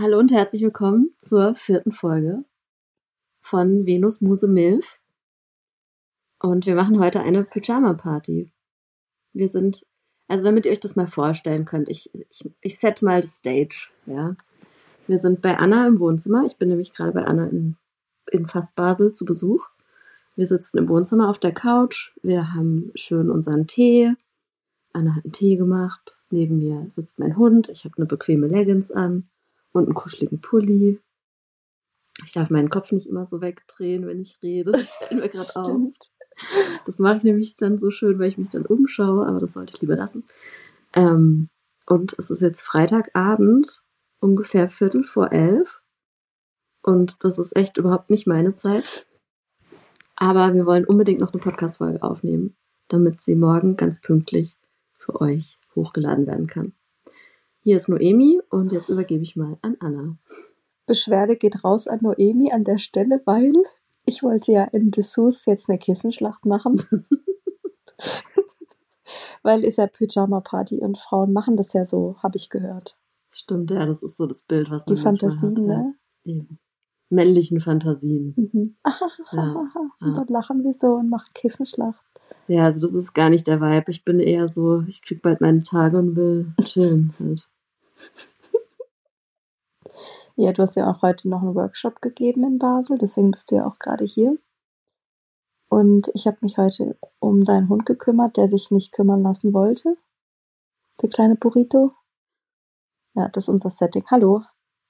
Hallo und herzlich willkommen zur vierten Folge von Venus Muse Milf. Und wir machen heute eine Pyjama-Party. Wir sind, also damit ihr euch das mal vorstellen könnt, ich, ich, ich set mal das Stage, ja. Wir sind bei Anna im Wohnzimmer. Ich bin nämlich gerade bei Anna in, in fast Basel zu Besuch. Wir sitzen im Wohnzimmer auf der Couch. Wir haben schön unseren Tee. Anna hat einen Tee gemacht. Neben mir sitzt mein Hund. Ich habe eine bequeme Leggings an und einen kuscheligen Pulli. Ich darf meinen Kopf nicht immer so wegdrehen, wenn ich rede. Das fällt mir gerade auf. Das mache ich nämlich dann so schön, weil ich mich dann umschaue, aber das sollte ich lieber lassen. Ähm, und es ist jetzt Freitagabend, ungefähr Viertel vor elf. Und das ist echt überhaupt nicht meine Zeit. Aber wir wollen unbedingt noch eine Podcast-Folge aufnehmen, damit sie morgen ganz pünktlich für euch hochgeladen werden kann. Hier ist Noemi und jetzt übergebe ich mal an Anna. Beschwerde geht raus an Noemi an der Stelle, weil ich wollte ja in Dessous jetzt eine Kissenschlacht machen. weil ist ja Pyjama-Party und Frauen machen das ja so, habe ich gehört. Stimmt, ja, das ist so das Bild, was man Die Fantasien, hat, ne? Die männlichen Fantasien. Mhm. ja, und dann lachen wir so und machen Kissenschlacht. Ja, also das ist gar nicht der Vibe. Ich bin eher so, ich krieg bald meine Tage und will chillen halt. Ja, du hast ja auch heute noch einen Workshop gegeben in Basel, deswegen bist du ja auch gerade hier. Und ich habe mich heute um deinen Hund gekümmert, der sich nicht kümmern lassen wollte. Der kleine Burrito. Ja, das ist unser Setting. Hallo.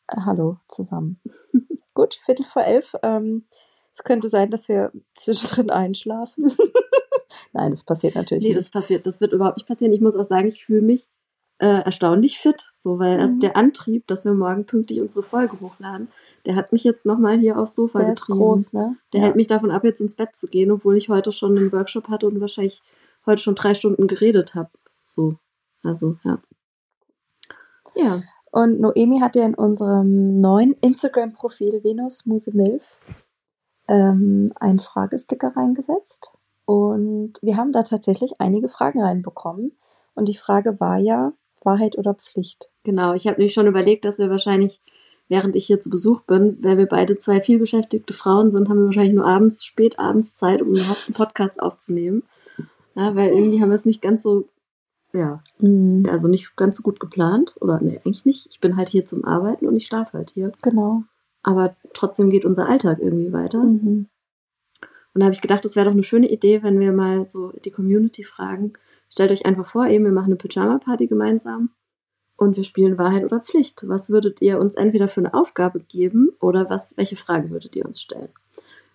Äh, hallo zusammen. Gut, Viertel vor elf. Ähm, es könnte sein, dass wir zwischendrin einschlafen. Nein, das passiert natürlich nee, nicht. Nee, das passiert, das wird überhaupt nicht passieren. Ich muss auch sagen, ich fühle mich äh, erstaunlich fit, so, weil mhm. also der Antrieb, dass wir morgen pünktlich unsere Folge hochladen, der hat mich jetzt nochmal hier aufs Sofa der getrieben. Ist groß, ne? Der ja. hält mich davon ab, jetzt ins Bett zu gehen, obwohl ich heute schon einen Workshop hatte und wahrscheinlich heute schon drei Stunden geredet habe. So, also, ja. Ja. Und Noemi hat ja in unserem neuen Instagram-Profil Venus Muse Milf ähm, einen Fragesticker reingesetzt. Und wir haben da tatsächlich einige Fragen reinbekommen. Und die Frage war ja, Wahrheit oder Pflicht? Genau, ich habe nämlich schon überlegt, dass wir wahrscheinlich, während ich hier zu Besuch bin, weil wir beide zwei vielbeschäftigte Frauen sind, haben wir wahrscheinlich nur abends, spät abends Zeit, um überhaupt einen Podcast aufzunehmen. Ja, weil irgendwie haben wir es nicht ganz so, ja, mhm. also nicht ganz so gut geplant. Oder nee, eigentlich nicht. Ich bin halt hier zum Arbeiten und ich schlafe halt hier. Genau. Aber trotzdem geht unser Alltag irgendwie weiter. Mhm. Und da habe ich gedacht, das wäre doch eine schöne Idee, wenn wir mal so die Community fragen. Stellt euch einfach vor, eben, wir machen eine Pyjama-Party gemeinsam und wir spielen Wahrheit oder Pflicht. Was würdet ihr uns entweder für eine Aufgabe geben oder was, welche Frage würdet ihr uns stellen?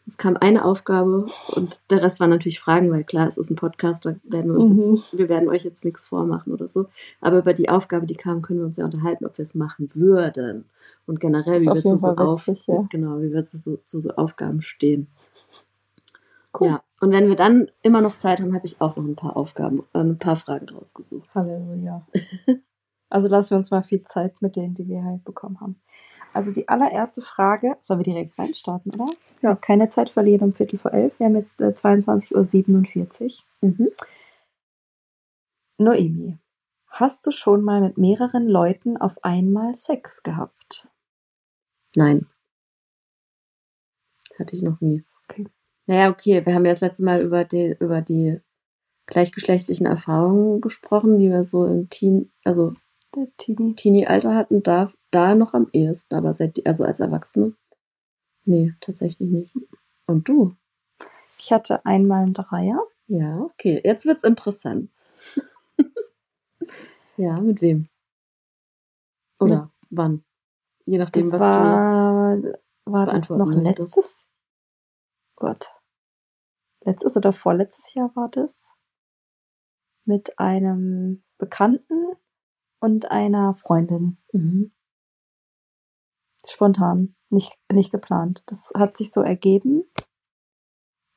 Es kam eine Aufgabe und der Rest waren natürlich Fragen, weil klar, es ist ein Podcast, da werden wir uns mhm. jetzt, wir werden euch jetzt nichts vormachen oder so. Aber über die Aufgabe, die kam, können wir uns ja unterhalten, ob wir es machen würden. Und generell, wie wir, zu so, auf, ja. genau, wie wir zu so, zu so Aufgaben stehen. Cool. Ja. Und wenn wir dann immer noch Zeit haben, habe ich auch noch ein paar Aufgaben, äh, ein paar Fragen rausgesucht. Halleluja. also lassen wir uns mal viel Zeit mit denen, die wir halt bekommen haben. Also die allererste Frage, sollen wir direkt reinstarten, oder? Ja. Keine Zeit verlieren um Viertel vor elf. Wir haben jetzt äh, 22.47 Uhr. Mhm. Noemi, hast du schon mal mit mehreren Leuten auf einmal Sex gehabt? Nein. Hatte ich noch nie. Okay. Naja, okay, wir haben ja das letzte Mal über die, über die gleichgeschlechtlichen Erfahrungen gesprochen, die wir so im Teen, also Teenie. Teenie-Alter hatten, da, da noch am ehesten, aber seit, also als Erwachsene, nee, tatsächlich nicht. Und du? Ich hatte einmal einen Dreier. Ja, okay, jetzt wird's interessant. ja, mit wem? Oder mit, wann? Je nachdem, das was war, du. War das noch letztes? Gott. Letztes oder vorletztes Jahr war das. Mit einem Bekannten und einer Freundin. Mhm. Spontan, nicht, nicht geplant. Das hat sich so ergeben.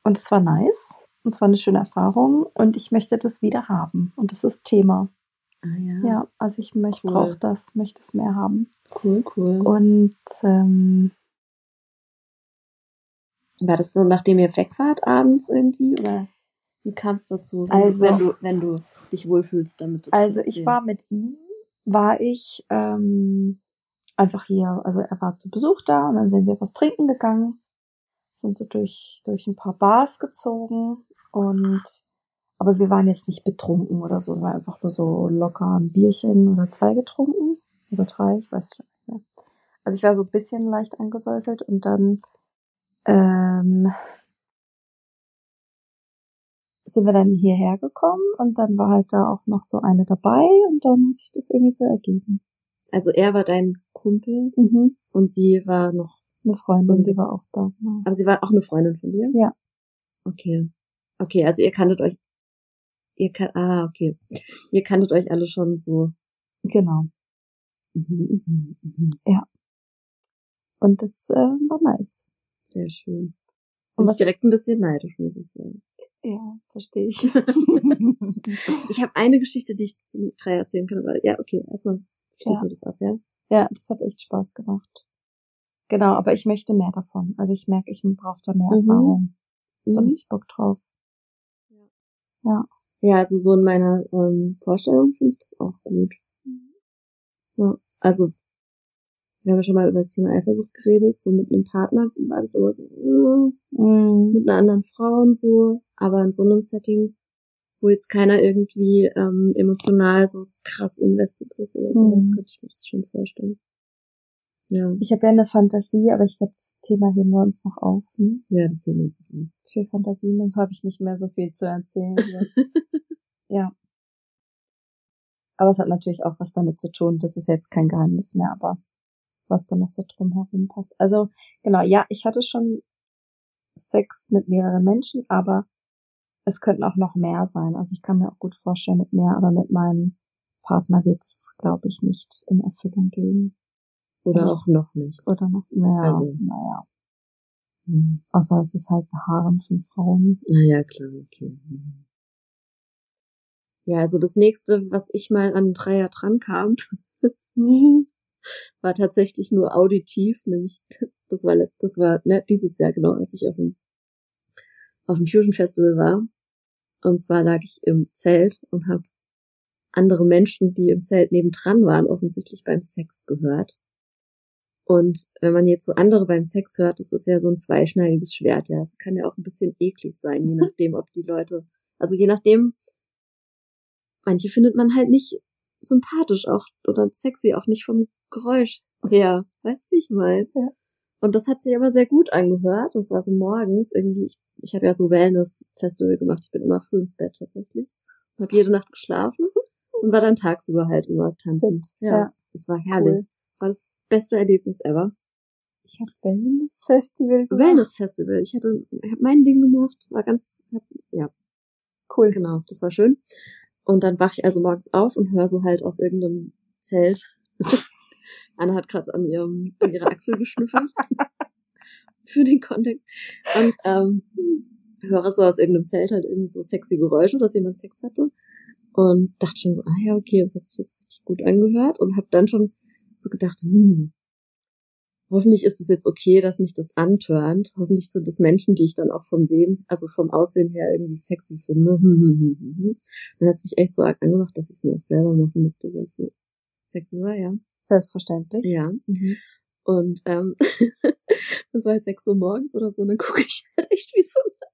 Und es war nice. Und es war eine schöne Erfahrung. Und ich möchte das wieder haben. Und das ist Thema. Ah, ja. ja, also ich cool. brauche das, möchte es mehr haben. Cool, cool. Und ähm, war das so, nachdem ihr weg wart abends irgendwie? Oder wie kam es dazu, wenn, also, du, wenn, du, wenn du dich wohlfühlst damit? also ich war mit ihm, war ich ähm, einfach hier, also er war zu Besuch da und dann sind wir was trinken gegangen, sind so durch, durch ein paar Bars gezogen und aber wir waren jetzt nicht betrunken oder so, es war einfach nur so locker ein Bierchen oder zwei getrunken oder drei, ich weiß nicht mehr. Also ich war so ein bisschen leicht angesäuselt und dann ähm, sind wir dann hierher gekommen und dann war halt da auch noch so eine dabei und dann hat sich das irgendwie so ergeben. Also er war dein Kumpel Mhm. und sie war noch, Eine Freundin, Und- die war auch da. Genau. aber sie war auch eine Freundin von dir? Ja. Okay. Okay, also ihr kanntet euch, ihr kan ah, okay. Ihr kanntet euch alle schon so. Genau. Mhm, mhm, mhm. Und das äh, war nice. Sehr schön. Und was- ich direkt ein bisschen neidisch, muss ich sagen. Ja, verstehe ich. Ich habe eine Geschichte, die ich zum Drei erzählen kann, aber ja, okay, erstmal schließen Ja. wir das ab, ja? ja, das hat echt Spaß gemacht. Genau, aber ich möchte mehr davon. Also ich merke, ich brauche da mehr Mhm. Erfahrung. Da Mhm. richtig Bock drauf. Ja, also so in meiner ähm, Vorstellung finde ich das auch gut. Ja, also wir haben ja schon mal über das Thema Eifersucht geredet. So mit einem Partner war das immer so äh, Mhm. mit einer anderen Frau und so, aber in so einem Setting, wo jetzt keiner irgendwie ähm, emotional so krass invested ist oder sowas, Mhm. könnte ich mir das schon vorstellen. Ja, Ich habe ja eine Fantasie, aber ich glaube, das Thema heben wir uns noch auf. Ne? ja, das sehen wir uns an. Für Fantasien, sonst habe ich nicht mehr so viel zu erzählen. Ja. Aber es hat natürlich auch was damit zu tun. Das ist jetzt kein Geheimnis mehr, aber was da noch so drumherum passt. Also genau, ja, ich hatte schon Sex mit mehreren Menschen, aber es könnten auch noch mehr sein. Also ich kann mir auch gut vorstellen mit mehr, aber mit meinem Partner wird es, glaube ich, nicht in Erfüllung gehen. Oder Also- auch noch nicht. Oder noch mehr. Also. Naja. Hm. Außer es ist halt ein Harem von Frauen. Naja, klar, okay. Mhm. Ja, also das nächste, was ich mal an Dreier dran kam, war tatsächlich nur auditiv, nämlich das war das war ne, dieses Jahr genau, als ich auf dem auf dem Fusion Festival war. Und zwar lag ich im Zelt und habe andere Menschen, die im Zelt nebendran waren, offensichtlich beim Sex gehört. Und wenn man jetzt so andere beim Sex hört, das ist ja so ein zweischneidiges Schwert, ja. Es kann ja auch ein bisschen eklig sein, je nachdem, ob die Leute, also je nachdem, manche findet man halt nicht sympathisch auch oder sexy, auch nicht vom Geräusch her. Weißt du, wie ich meine? Ja. Und das hat sich aber sehr gut angehört. Das war so morgens irgendwie, ich, ich habe ja so Wellness-Festival gemacht. Ich bin immer früh ins Bett tatsächlich. Und habe jede Nacht geschlafen und war dann tagsüber halt immer tanzen. Fit, Ja, ja. das war herrlich. Das war das beste Erlebnis ever. Ich habe Wellness Festival gemacht. Wellness-Festival. Ich hatte, ich habe mein Ding gemacht, war ganz, hab, ja, Cool. genau, das war schön. Und dann wach ich also morgens auf und höre so halt aus irgendeinem Zelt. Anna hat gerade an ihrem an ihrer Achsel geschnüffelt. Für den Kontext. Und ähm, höre so aus irgendeinem Zelt halt irgendwie so sexy Geräusche, dass jemand Sex hatte. Und dachte schon, ah ja, okay, das hat sich jetzt richtig gut angehört. Und habe dann schon so gedacht, hm, hoffentlich ist es jetzt okay, dass mich das antörnt. Hoffentlich sind das Menschen, die ich dann auch vom Sehen, also vom Aussehen her irgendwie sexy finde. Dann hat es mich echt so arg angemacht, dass ich es mir auch selber machen müsste, weil es sexy war, ja. Selbstverständlich. Ja. Mhm. Und ähm, das war jetzt sechs Uhr morgens oder so, und dann gucke ich halt echt wie so, eine,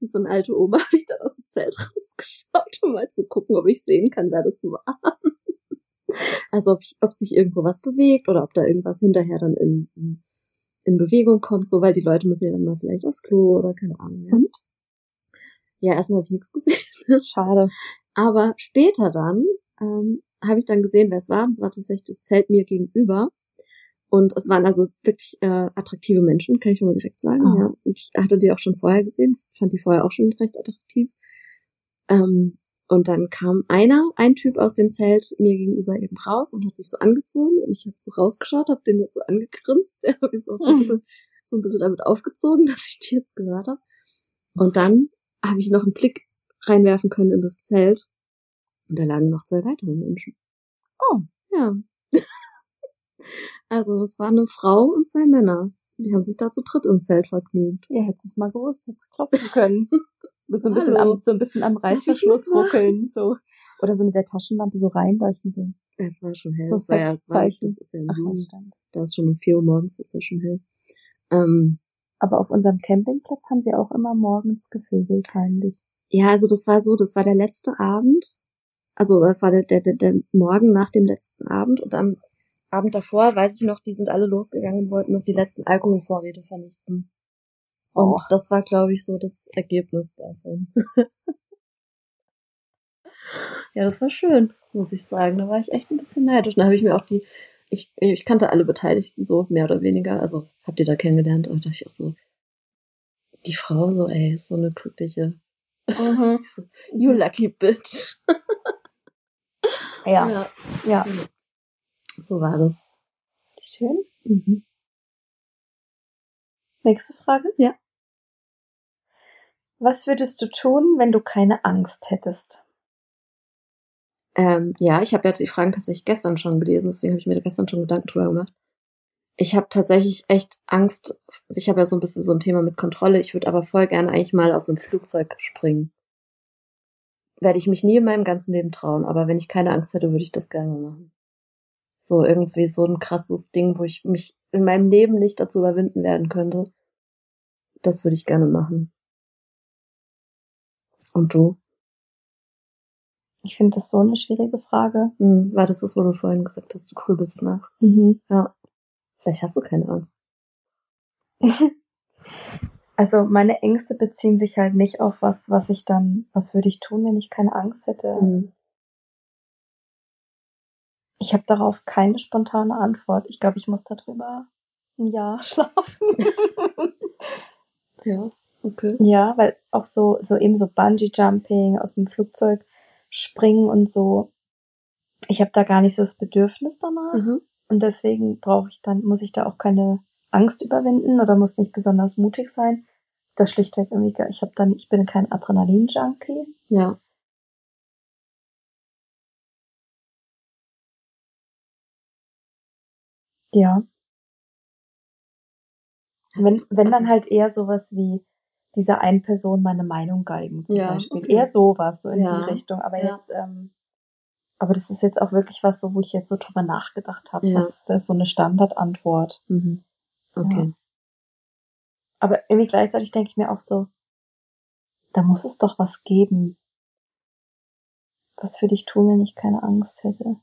wie so eine alte Oma, habe ich dann aus dem Zelt rausgeschaut, um mal zu gucken, ob ich sehen kann, wer das war. Also ob, ich, ob sich irgendwo was bewegt oder ob da irgendwas hinterher dann in, in, in Bewegung kommt, so weil die Leute müssen ja dann mal vielleicht aufs Klo oder keine Ahnung. Ja, Und? ja erstmal habe ich nichts gesehen. Schade. Aber später dann ähm, habe ich dann gesehen, wer es war. Es war tatsächlich das Zelt mir gegenüber. Und es waren also wirklich äh, attraktive Menschen, kann ich schon mal direkt sagen. Ah. Ja. Und ich hatte die auch schon vorher gesehen, fand die vorher auch schon recht attraktiv. Ähm, und dann kam einer, ein Typ aus dem Zelt mir gegenüber eben raus und hat sich so angezogen. Und ich habe so rausgeschaut, habe den jetzt so angegrinst. Der habe ich so ein bisschen, so ein bisschen damit aufgezogen, dass ich die jetzt gehört habe. Und dann habe ich noch einen Blick reinwerfen können in das Zelt. Und da lagen noch zwei weitere Menschen. Oh. Ja. also es war eine Frau und zwei Männer. Die haben sich da zu dritt im Zelt vergnügt. Ihr hättet es mal gewusst, hättest klopfen können. so ein bisschen Hallo. am, so ein bisschen am Reißverschluss ruckeln, so. Oder so mit der Taschenlampe so reinleuchten so. Es war schon hell. So es war ja, es war, Sexzeichen. das ist ja Ach, ja. Da ist schon um 4 Uhr morgens, wird's ja schon hell. Ähm, Aber auf unserem Campingplatz haben sie auch immer morgens gevögelt, heimlich. ja, also das war so, das war der letzte Abend. Also das war der, der, der, Morgen nach dem letzten Abend und am Abend davor, weiß ich noch, die sind alle losgegangen und wollten noch die letzten Alkoholvorräte vernichten. Und Oh. das war, glaube ich, so das Ergebnis davon. ja, das war schön, muss ich sagen. Da war ich echt ein bisschen neidisch. Da habe ich mir auch die, ich, ich kannte alle Beteiligten so, mehr oder weniger. Also habt ihr da kennengelernt, aber da dachte ich auch so, die Frau so, ey, ist so eine glückliche, Mhm. ich so, you lucky bitch. Ja, ja, ja. so war das. Schön. Mhm. Nächste Frage. Ja. Was würdest du tun, wenn du keine Angst hättest? Ähm, ja, ich habe ja die Fragen tatsächlich gestern schon gelesen, deswegen habe ich mir gestern schon Gedanken drüber gemacht. Ich habe tatsächlich echt Angst. Ich habe ja so ein bisschen so ein Thema mit Kontrolle. Ich würde aber voll gerne eigentlich mal aus einem Flugzeug springen. Werde ich mich nie in meinem ganzen Leben trauen, aber wenn ich keine Angst hätte, würde ich das gerne machen. So irgendwie so ein krasses Ding, wo ich mich in meinem Leben nicht dazu überwinden werden könnte. Das würde ich gerne machen. Und du? Ich finde das so eine schwierige Frage. Hm, war das das, wo du vorhin gesagt hast, du grübelst nach? Mhm. Ja. Vielleicht hast du keine Angst. Also meine Ängste beziehen sich halt nicht auf was, was ich dann, was würde ich tun, wenn ich keine Angst hätte. Mhm. Ich habe darauf keine spontane Antwort. Ich glaube, ich muss darüber ein Jahr schlafen. Ja, okay. ja, weil auch so, so eben so Bungee Jumping aus dem Flugzeug springen und so. Ich habe da gar nicht so das Bedürfnis danach. Mhm. Und deswegen brauche ich dann, muss ich da auch keine Angst überwinden oder muss nicht besonders mutig sein. Das schlichtweg irgendwie, ich habe dann, ich bin kein Adrenalin-Junkie. Ja. Ja. Wenn, wenn dann halt eher sowas wie dieser einen Person meine Meinung geigen zum Ja, Beispiel. okay. Eher sowas, so in Ja, die Richtung. Aber ja. jetzt, ähm, aber das ist jetzt auch wirklich was, so, wo ich jetzt so drüber nachgedacht habe. Ja. Das ist ja so eine Standardantwort. Mhm. Okay. Aber irgendwie gleichzeitig denke ich mir auch so, da muss es doch was geben. Was würde ich tun, wenn ich keine Angst hätte?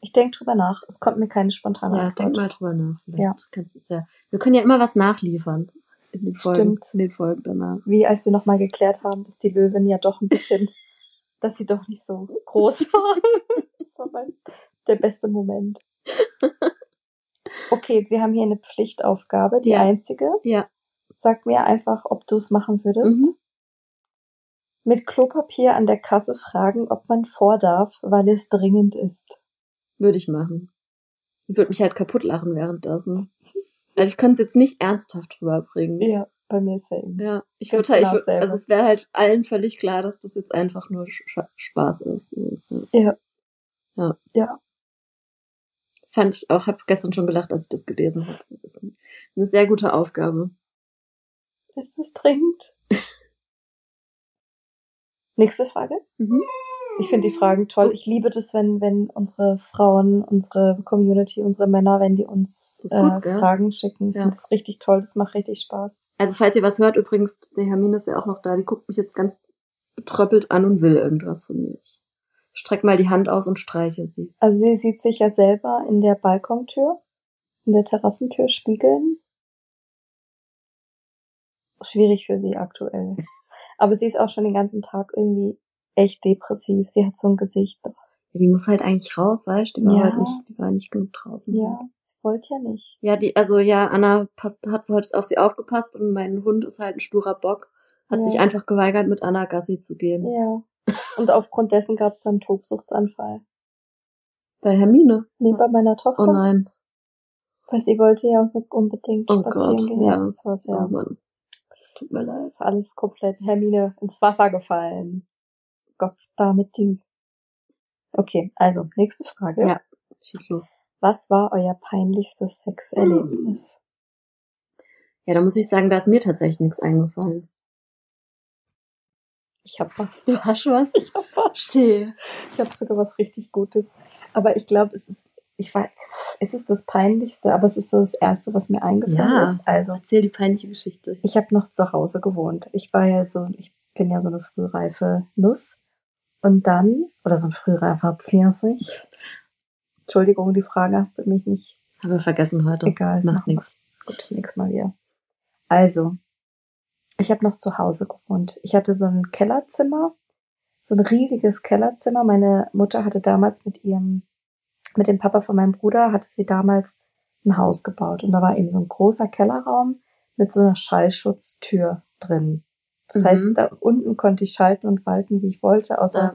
Ich denke drüber nach. Es kommt mir keine spontane Ja, Antwort. denk mal drüber nach. Vielleicht Ja. kannst du es ja. Wir können ja immer was nachliefern. In den Folgen, Stimmt. in den Folgen danach. Wie als wir nochmal geklärt haben, dass die Löwin ja doch ein bisschen, dass sie doch nicht so groß war. das war mein, der beste Moment. Okay, wir haben hier eine Pflichtaufgabe, die Ja. einzige. Ja. Sag mir einfach, ob du es machen würdest. Mhm. Mit Klopapier an der Kasse fragen, ob man vor darf, weil es dringend ist. Würde ich machen. Ich würde mich halt kaputt lachen währenddessen. Also ich könnte es jetzt nicht ernsthaft rüberbringen. Ja, bei mir same. Ja, ich würde halt, ich würd, also es wäre halt allen völlig klar, dass das jetzt einfach nur Sch Spaß ist. Ja. Ja. Ja. Fand ich auch, habe gestern schon gelacht, als ich das gelesen habe. Das ist eine sehr gute Aufgabe. Es ist dringend. Nächste Frage. Mhm. Ich finde die Fragen toll. Ich liebe das, wenn, wenn unsere Frauen, unsere Community, unsere Männer, wenn die uns gut, äh? Fragen schicken. Ich Ja. finde das richtig toll. Das macht richtig Spaß. Also falls ihr was hört, übrigens, der Hermine ist ja auch noch da, die guckt mich jetzt ganz betröppelt an und will irgendwas von mir. Ich streck mal die Hand aus und streichel sie. Also sie sieht sich ja selber in der Balkontür, in der Terrassentür spiegeln. Schwierig für sie aktuell. Aber sie ist auch schon den ganzen Tag irgendwie echt depressiv. Sie hat so ein Gesicht. Ja, die muss halt eigentlich raus, weißt du? Die war Ja. halt nicht, die war nicht genug draußen. Ja, sie wollte ja nicht. Ja, die, also ja, Anna passt, hat so heute auf sie aufgepasst und mein Hund ist halt ein sturer Bock. Hat Ja. sich einfach geweigert, mit Anna Gassi zu gehen. Ja. Und aufgrund dessen gab es dann einen Tobsuchtsanfall. Bei Hermine. Nee, bei meiner Tochter. Oh nein. Weil sie wollte ja so unbedingt Oh spazieren Gott, gehen. ja. das war sehr. Oh Mann. Das tut mir Das leid. ist alles komplett Hermine ins Wasser gefallen. Gott damit die. Okay, also nächste Frage. Ja. Schieß los. Was war euer peinlichstes Sexerlebnis? Ja, da muss ich sagen, da ist mir tatsächlich nichts eingefallen. Ich hab was. Du hast was? Ich hab was. Schön. Ich habe sogar was richtig Gutes. Aber ich glaube, es ist, ich weiß, es ist das Peinlichste, aber es ist so das Erste, was mir eingefallen Ja. ist. Also, Erzähl die peinliche Geschichte. ich habe noch zu Hause gewohnt. Ich war ja so, ich bin ja so eine frühreife Nuss. Und dann, oder so ein frühreifer Pfirsich. Entschuldigung, die Frage hast du mich nicht. Haben wir vergessen heute. Egal. Macht nichts. Gut, nächstes Mal wieder. Also, ich habe noch zu Hause gewohnt. Ich hatte so ein Kellerzimmer, so ein riesiges Kellerzimmer. Meine Mutter hatte damals mit ihrem, mit dem Papa von meinem Bruder, hatte sie damals ein Haus gebaut. Und da war eben so ein großer Kellerraum mit so einer Schallschutztür drin. Das Mhm. heißt, da unten konnte ich schalten und walten, wie ich wollte, außer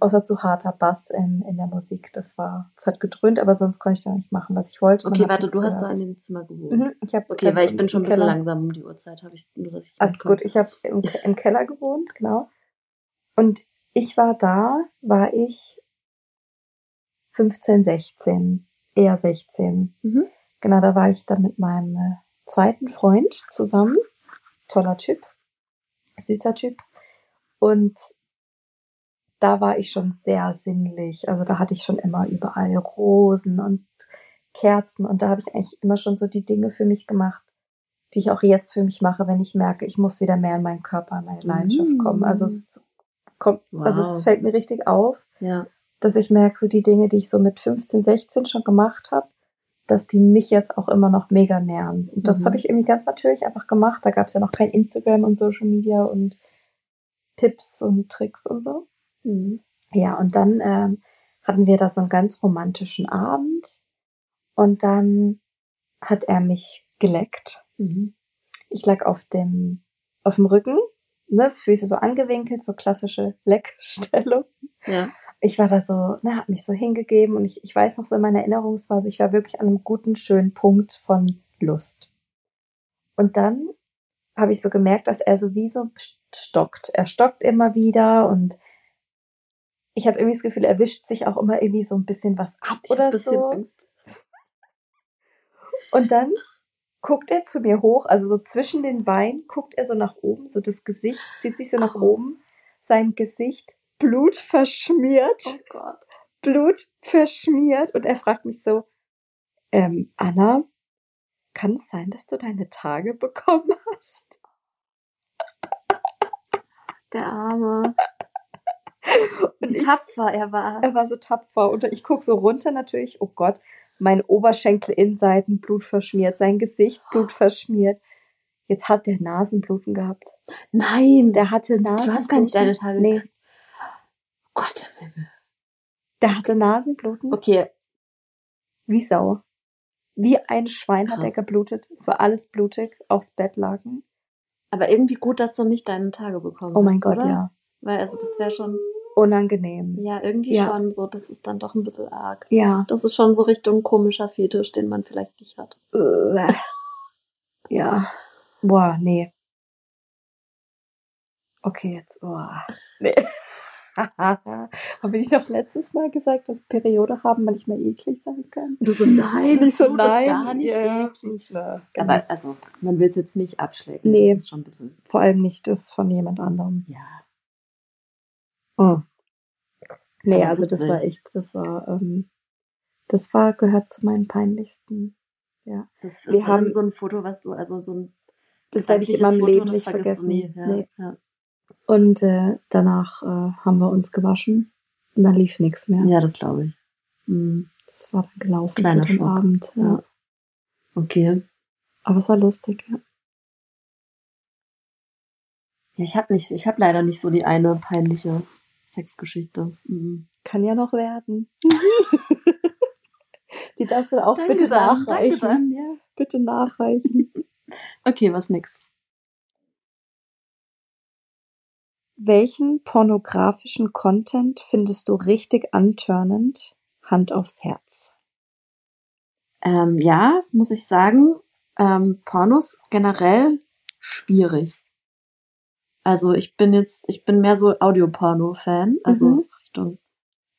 außer zu harter Bass in, in der Musik. Das war, es hat gedröhnt, aber sonst konnte ich da nicht machen, was ich wollte. Okay, warte, du hast da in dem Zimmer gewohnt. Mhm, ich hab Okay, weil ich bin schon ein bisschen Keller. langsam um die Uhrzeit, habe ich nur, ich Alles gut, ich habe im, im Keller gewohnt, genau. Und ich war da, war ich 15, 16, eher 16. Mhm. Genau, da war ich dann mit meinem äh, zweiten Freund zusammen. Toller Typ, süßer Typ. Und da war ich schon sehr sinnlich. Also da hatte ich schon immer überall Rosen und Kerzen. Und da habe ich eigentlich immer schon so die Dinge für mich gemacht, die ich auch jetzt für mich mache, wenn ich merke, ich muss wieder mehr in meinen Körper, in meine Leidenschaft Mm. kommen. Also es kommt, also Wow. es fällt mir richtig auf, Ja. dass ich merke, so die Dinge, die ich so mit 15, 16 schon gemacht habe, dass die mich jetzt auch immer noch mega nähren. Und das Mhm. habe ich irgendwie ganz natürlich einfach gemacht. Da gab es ja noch kein Instagram und Social Media und Tipps und Tricks und so. Mhm. Ja, und dann ähm, hatten wir da so einen ganz romantischen Abend. Und dann hat er mich geleckt. Mhm. Ich lag auf dem, auf dem Rücken, ne, Füße so angewinkelt, so klassische Leckstellung. Ja. Ich war da so, ne, hab mich so hingegeben und ich, ich weiß noch so in meiner Erinnerungsphase, ich war wirklich an einem guten, schönen Punkt von Lust. Und dann habe ich so gemerkt, dass er so wie so stockt. Er stockt immer wieder und ich hatte irgendwie das Gefühl, er wischt sich auch immer irgendwie so ein bisschen was ab Ich oder ein bisschen so. Angst. Und dann guckt er zu mir hoch, also so zwischen den Beinen, guckt er so nach oben, so das Gesicht zieht sich so nach oben, sein Gesicht Blut verschmiert, Oh Gott. Blut verschmiert und er fragt mich so, ähm, Anna, kann es sein, dass du deine Tage bekommen hast? Der Arme. Und Wie ich, tapfer er war. er war so tapfer und ich guck so runter natürlich, oh Gott, mein Oberschenkel Innenseiten Blut verschmiert, sein Gesicht Blut verschmiert. Jetzt hat der Nasenbluten gehabt. Nein. Der hatte Nasenbluten. du hast gar nicht deine Tage Nee, Gott. der hatte Nasenbluten. Okay. Wie Sau. Wie ein Schwein hat er Krass. geblutet. Es war alles blutig, aufs Bett lagen. Aber irgendwie gut, dass du nicht deine Tage bekommen Oh mein hast, Gott, oder? ja. Weil, also, das wäre schon, Unangenehm. ja, irgendwie Ja. schon so, das ist dann doch ein bisschen arg. Ja. Das ist schon so Richtung komischer Fetisch, den man vielleicht nicht hat. Äh, ja. Boah, nee. Okay, jetzt. Boah. Nee. Habe ich noch letztes Mal gesagt, dass Periode haben manchmal eklig sein kann? Du so, nein, Ich so, nein. gar nicht ja. eklig. Aber, also, man will es jetzt nicht abschlecken. Nee. Das ist schon ein bisschen, Vor allem nicht das von jemand anderem. ja. Mhm. Nee, Aber also das witzig. war echt, das war, ähm, das war, gehört zu meinen peinlichsten. Ja. Das Wir ist haben- dann so ein Foto, was du, also so ein Das werde ich in meinem Foto, Leben nicht vergessen. Nie. Ja, Nee. ja. Und äh, danach äh, haben wir uns gewaschen und dann lief nichts mehr. ja, das glaube ich. Mhm. Das war dann gelaufen Kleiner für den Schock. Abend. Ja. Ja. Okay. Aber es war lustig, ja. Ja, ich habe nicht, ich habe leider nicht so die eine peinliche Sexgeschichte. Mhm. Kann ja noch werden. Die darfst du auch Danke bitte dann, nachreichen. Dann, ja. Bitte nachreichen. Okay, was next? Welchen pornografischen Content findest du richtig antörnend? Hand aufs Herz. Ähm, ja, muss ich sagen, ähm, Pornos generell schwierig. Also ich bin jetzt, ich bin mehr so Audioporno-Fan, also Mhm. Richtung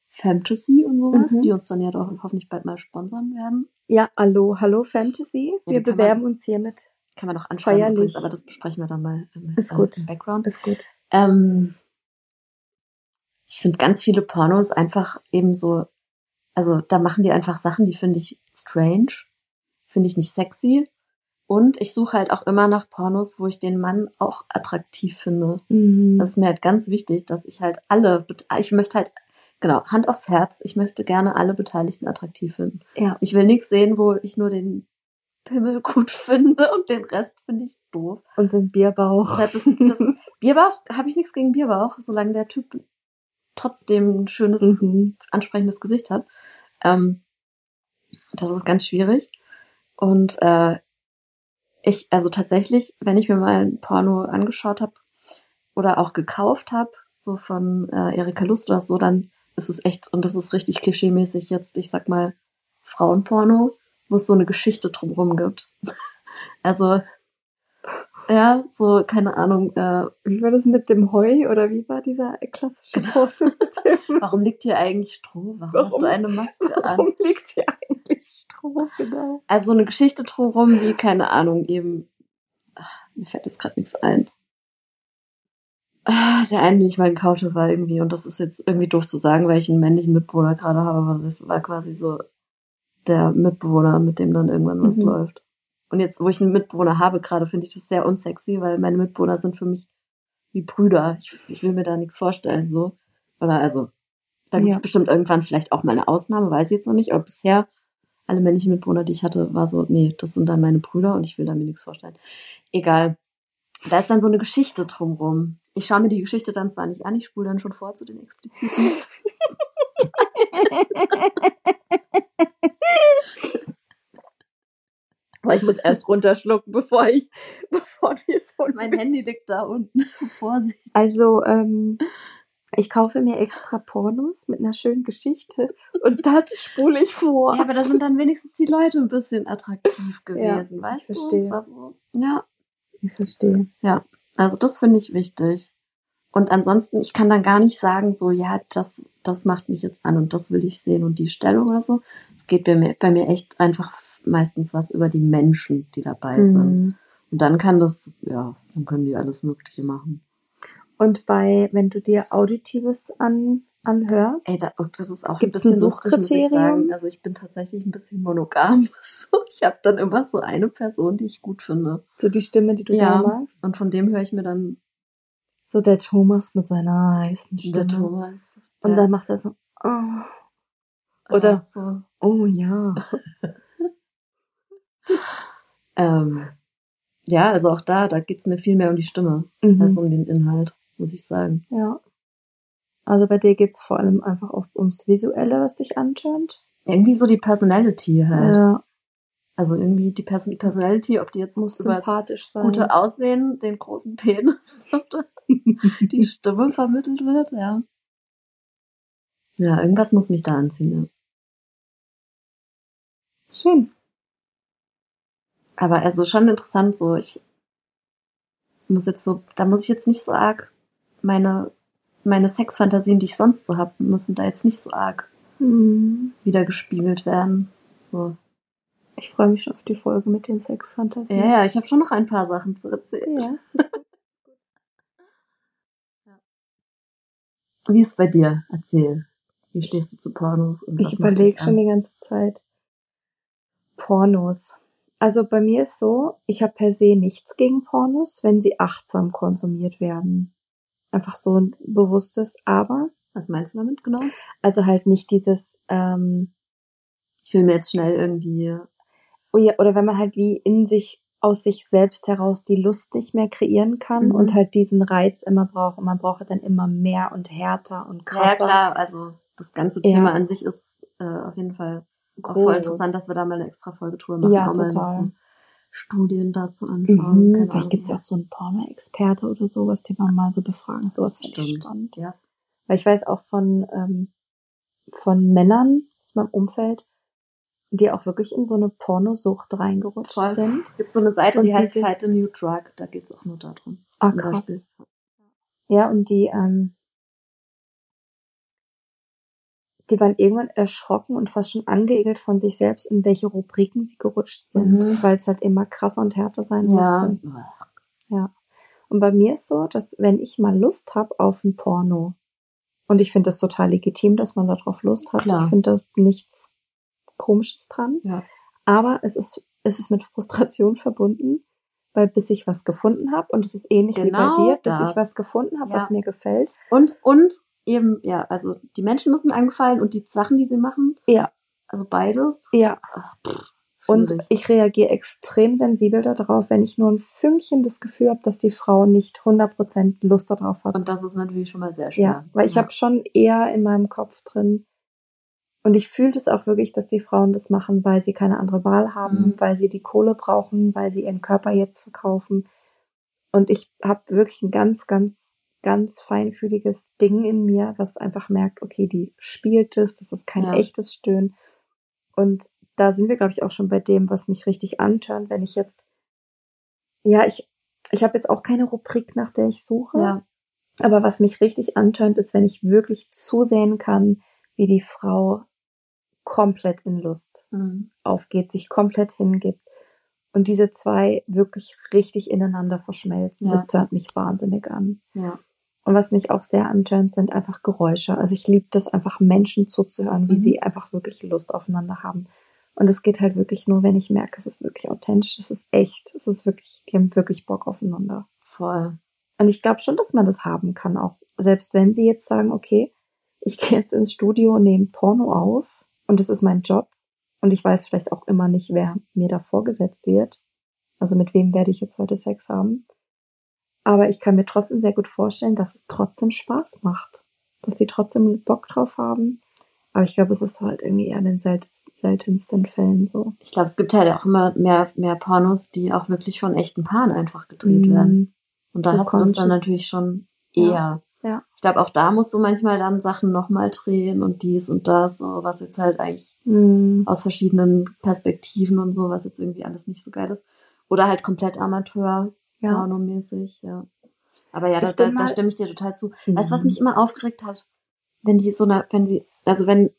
Fantasy und sowas, Mhm. die uns dann ja doch hoffentlich bald mal sponsern werden. Ja, hallo, hallo Fantasy. Ja, Wir bewerben man- uns hiermit. Kann man noch Feierlich. übrigens, aber das besprechen wir dann mal im, Ist äh, gut. im Background. Ist gut. Ähm, ich finde ganz viele Pornos einfach eben so, also da machen die einfach Sachen, die finde ich strange, finde ich nicht sexy. Und ich suche halt auch immer nach Pornos, wo ich den Mann auch attraktiv finde. Mhm. Das ist mir halt ganz wichtig, dass ich halt alle, ich möchte halt, genau, Hand aufs Herz, ich möchte gerne alle Beteiligten attraktiv finden. ja. Ich will nichts sehen, wo ich nur den Pimmel gut finde und den Rest finde ich doof. Und den Bierbauch. Das, das Bierbauch habe ich nichts gegen Bierbauch, solange der Typ trotzdem ein schönes, Mhm. ansprechendes Gesicht hat. Ähm, das ist ganz schwierig. Und äh, ich, also tatsächlich, wenn ich mir mal ein Porno angeschaut habe oder auch gekauft habe, so von äh, Erika Lust oder so, dann ist es echt, und das ist richtig klischeemäßig jetzt, ich sag mal, Frauenporno, wo es so eine Geschichte drumherum gibt. also, ja, so, keine Ahnung, äh, Wie war das mit dem Heu oder wie war dieser klassische mit dem? warum liegt hier eigentlich Stroh? Warum, hast Warum- du eine Maske an? Warum liegt hier eigentlich Stroh? Genau. Also eine Geschichte drumherum, wie, keine Ahnung, eben, ach, mir fällt jetzt gerade nichts ein. Ah, Der eine, den ich mal gekauft habe, war irgendwie, und das ist jetzt irgendwie doof zu sagen, weil ich einen männlichen Mitbewohner gerade habe, aber das war quasi so der Mitbewohner, mit dem dann irgendwann was Mhm. läuft. Und jetzt, wo ich einen Mitbewohner habe, gerade finde ich das sehr unsexy, weil meine Mitbewohner sind für mich wie Brüder. Ich, ich will mir da nichts vorstellen, so. Oder also, da gibt es Ja. bestimmt irgendwann vielleicht auch mal eine Ausnahme, weiß ich jetzt noch nicht, aber bisher alle männlichen Mitbewohner, die ich hatte, war so, nee, das sind dann meine Brüder und ich will da mir nichts vorstellen. Egal. Da ist dann so eine Geschichte drumrum. Ich schaue mir die Geschichte dann zwar nicht an, ich spule dann schon vor zu den expliziten. Aber ich muss erst runterschlucken, bevor ich, bevor wir so mein Handy liegt da unten. Vorsicht. Also, ähm, ich kaufe mir extra Pornos mit einer schönen Geschichte und dann spule ich vor. Ja, aber da sind dann wenigstens die Leute ein bisschen attraktiv gewesen, ich weißt du? verstehe. So, ja, Ich verstehe. Also das finde ich wichtig. Und ansonsten, ich kann dann gar nicht sagen, so, ja, das, das macht mich jetzt an und das will ich sehen und die Stellung oder so. Es geht bei mir, bei mir echt einfach meistens was über die Menschen, die dabei sind. Mhm. Und dann kann das, ja, dann können die alles Mögliche machen. Und bei, wenn du dir Auditives an, anhörst, Ey, da, und das ist auch Gibt's ein ein bisschen ich Suchkriterium? sagen. Also ich bin tatsächlich ein bisschen monogam. Ich habe dann immer so eine Person, die ich gut finde. so die Stimme, die du Ja. magst, Und von dem höre ich mir dann so der Thomas mit seiner heißen der Stimme. Thomas. Und der- dann macht er so, oh, oder- so. oh ja. Ähm, ja, also auch da, da geht's mir viel mehr um die Stimme Mhm. als um den Inhalt, muss ich sagen. Ja. Also bei dir geht's vor allem einfach auch ums Visuelle, was dich antönt. Irgendwie so die Personality halt. Ja, Also irgendwie die Person Personality, ob die jetzt muss sympathisch sein. gute Aussehen, den großen Penis oder die Stimme vermittelt wird, ja. Ja, irgendwas muss mich da anziehen, ja. Schön. Aber also schon interessant so, ich muss jetzt so, da muss ich jetzt nicht so arg meine, meine Sexfantasien, die ich sonst so hab, müssen da jetzt nicht so arg Hm. wieder gespiegelt werden. So. Ich freue mich schon auf die Folge mit den Sexfantasien. Ja, ja, ich habe schon noch ein paar Sachen zu erzählen. Ja. Wie ist es bei dir? Erzähl. Wie stehst du zu Pornos? Und Ich überlege schon die ganze Zeit. Pornos. Also bei mir ist so, ich habe per se nichts gegen Pornos, wenn sie achtsam konsumiert werden. Einfach so ein bewusstes, aber Was meinst du damit genau? also halt nicht dieses ähm, Ich will mir jetzt schnell irgendwie. oh ja, oder wenn man halt wie in sich aus sich selbst heraus die Lust nicht mehr kreieren kann Mhm. und halt diesen Reiz immer braucht und man braucht dann immer mehr und härter und Ja, krasser. klar, also das ganze Ja. Thema an sich ist äh, auf jeden Fall auch voll Groß. interessant, dass wir da mal eine extra Folge drüber machen. Ja, total. Studien dazu anschauen. Mhm, vielleicht Ahnung. gibt's ja auch so einen Porno-Experte oder sowas, den man mal so befragen. Sowas finde ich spannend. Ja. Weil ich weiß auch von, ähm, von Männern aus meinem Umfeld, die auch wirklich in so eine Pornosucht reingerutscht Voll. sind. Es gibt so eine Seite, Und die die heißt a New Drug. Da geht's auch nur darum. Ah, krass. Ja, und die, ähm, die waren irgendwann erschrocken und fast schon angeekelt von sich selbst, in welche Rubriken sie gerutscht sind, Mhm. weil es halt immer krasser und härter sein Ja. musste. Und bei mir ist so, dass wenn ich mal Lust habe auf ein Porno, Und ich finde das total legitim, dass man darauf Lust hat. Klar. Ich finde da nichts Komisches dran. Ja. Aber es ist, es ist mit Frustration verbunden, weil bis ich was gefunden habe, und es ist ähnlich wie Genau bei dir, bis das. ich was gefunden habe, Ja. was mir gefällt. Und, und eben, ja, also die Menschen müssen einem gefallen und die Sachen, die sie machen. Ja. Also beides. Ja. Ach, pff, Und ich reagiere extrem sensibel darauf, wenn ich nur ein Fünkchen das Gefühl habe, dass die Frau nicht 100% Lust darauf hat. Und das ist natürlich schon mal sehr schwer. Ja, weil ich ja. habe schon eher in meinem Kopf drin und ich fühle das auch wirklich, dass die Frauen das machen, weil sie keine andere Wahl haben, Mhm. weil sie die Kohle brauchen, weil sie ihren Körper jetzt verkaufen. Und ich habe wirklich ein ganz, ganz, ganz feinfühliges Ding in mir, was einfach merkt, okay, die spielt es, das ist kein Ja. echtes Stöhnen. Und da sind wir, glaube ich, auch schon bei dem, was mich richtig antörnt, wenn ich jetzt, ja, ich, ich habe jetzt auch keine Rubrik, nach der ich suche. Ja. Aber was mich richtig antönt, ist, wenn ich wirklich zusehen kann, wie die Frau komplett in Lust Mhm. aufgeht, sich komplett hingibt und diese zwei wirklich richtig ineinander verschmelzen. Ja. Das tönt mich wahnsinnig an. Ja. Und was mich auch sehr antönt, sind einfach Geräusche. Also ich liebe das einfach Menschen zuzuhören, wie Mhm. sie einfach wirklich Lust aufeinander haben. Und es geht halt wirklich nur, wenn ich merke, es ist wirklich authentisch, es ist echt, es ist wirklich, die haben wirklich Bock aufeinander. Voll. Und ich glaube schon, dass man das haben kann, auch selbst wenn sie jetzt sagen, okay, ich gehe jetzt ins Studio und nehme Porno auf und das ist mein Job und ich weiß vielleicht auch immer nicht, wer mir da vorgesetzt wird. Also mit wem werde ich jetzt heute Sex haben. Aber ich kann mir trotzdem sehr gut vorstellen, dass es trotzdem Spaß macht. Dass sie trotzdem Bock drauf haben. Aber ich glaube, es ist halt irgendwie eher in den sel seltensten Fällen so. Ich glaube, es gibt halt auch immer mehr, mehr Pornos, die auch wirklich von echten Paaren einfach gedreht werden. Mm, Und da So hast du das dann natürlich schon Ja. eher. Ja. Ich glaube, auch da musst du manchmal dann Sachen nochmal drehen und dies und das, so, was jetzt halt eigentlich mm, aus verschiedenen Perspektiven und so, was jetzt irgendwie alles nicht so geil ist. Oder halt komplett Amateur, ja. pornomäßig, ja. Aber ja, da, da, da stimme ich dir total zu. Weißt du, was Mhm. mich immer aufgeregt hat? Wenn die so eine, wenn sie, also wenn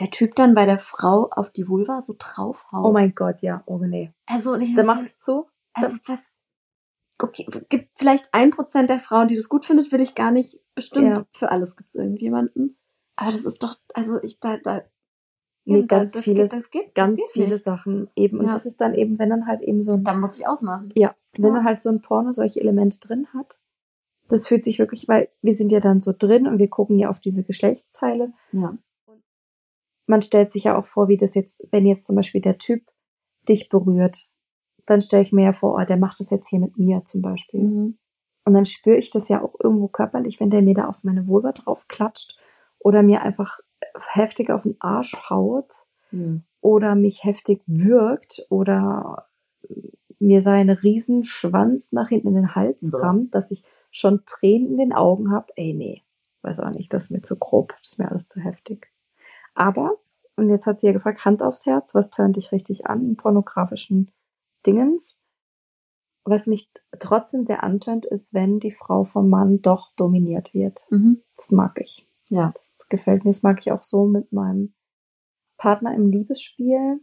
der Typ dann bei der Frau auf die Vulva so draufhaut. Oh mein Gott, ja. Oh nee. Also, ich Da muss macht's zu. also was, okay, gibt vielleicht ein Prozent der Frauen, die das gut findet, will ich gar nicht. Bestimmt Ja. für alles gibt es irgendjemanden. Aber das ist doch, also ich da, da, Nee, eben, ganz das vieles, geht, das geht, ganz das geht viele nicht. Sachen eben. Und Ja. das ist dann eben, wenn dann halt eben so ein, Da muss ich ausmachen. ja, wenn Ja. dann halt so ein Porno solche Elemente drin hat, das fühlt sich wirklich, weil wir sind ja dann so drin und wir gucken ja auf diese Geschlechtsteile. Ja. Man stellt sich ja auch vor, wie das jetzt, wenn jetzt zum Beispiel der Typ dich berührt, dann stelle ich mir ja vor, oh, der macht das jetzt hier mit mir zum Beispiel. Mhm. Und dann spüre ich das ja auch irgendwo körperlich, wenn der mir da auf meine Vulva drauf klatscht oder mir einfach heftig auf den Arsch haut Mhm. oder mich heftig würgt oder mir seinen riesen Schwanz nach hinten in den Hals Boah. rammt, dass ich schon Tränen in den Augen habe. Ey, nee, weiß auch nicht, das ist mir zu grob, das ist mir alles zu heftig. Aber, und jetzt hat sie ja gefragt, Hand aufs Herz, was tönt dich richtig an in pornografischen Dingens? Was mich trotzdem sehr antönt, ist, wenn die Frau vom Mann doch dominiert wird. Mhm. Das mag ich. Ja. Das gefällt mir. Das mag ich auch so mit meinem Partner im Liebesspiel.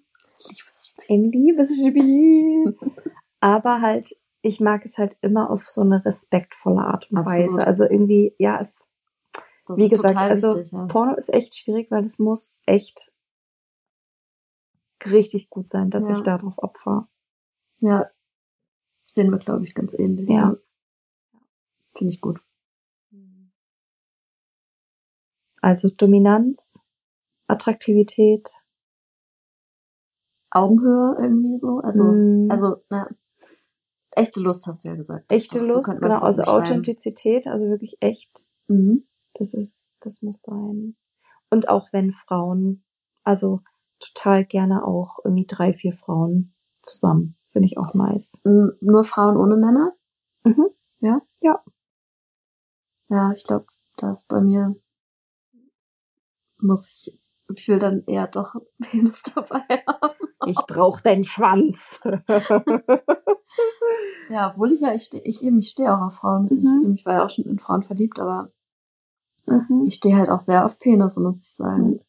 Im Liebesspiel. Aber halt, ich mag es halt immer auf so eine respektvolle Art und Absolut. Weise. Also irgendwie, ja, es, Das wie gesagt, also wichtig, ja. Porno ist echt schwierig, weil es muss echt richtig gut sein, dass Ja. ich darauf opfer. Ja. Sehen wir, glaube ich, ganz ähnlich. Ja. Finde ich gut. Also Dominanz, Attraktivität. Augenhöhe irgendwie so. Also, mm, also, na, echte Lust hast du ja gesagt. echte So Lust, man genau, also. Authentizität, also wirklich echt. Mhm. Das ist, das muss sein. Und auch wenn Frauen, also total gerne auch irgendwie drei, vier Frauen zusammen. Finde ich auch nice. Mm, Nur Frauen ohne Männer? Mhm. Ja? Ja. Ja, ich glaube, da ist bei mir, muss ich, ich will dann eher doch Penis dabei haben. Ich brauch deinen Schwanz. Ja, obwohl ich ja, ich stehe, ich eben, ich stehe auch auf Frauen. Ich, Mhm. eben, ich war ja auch schon in Frauen verliebt, aber mhm. ich stehe halt auch sehr auf Penisse, muss ich sagen.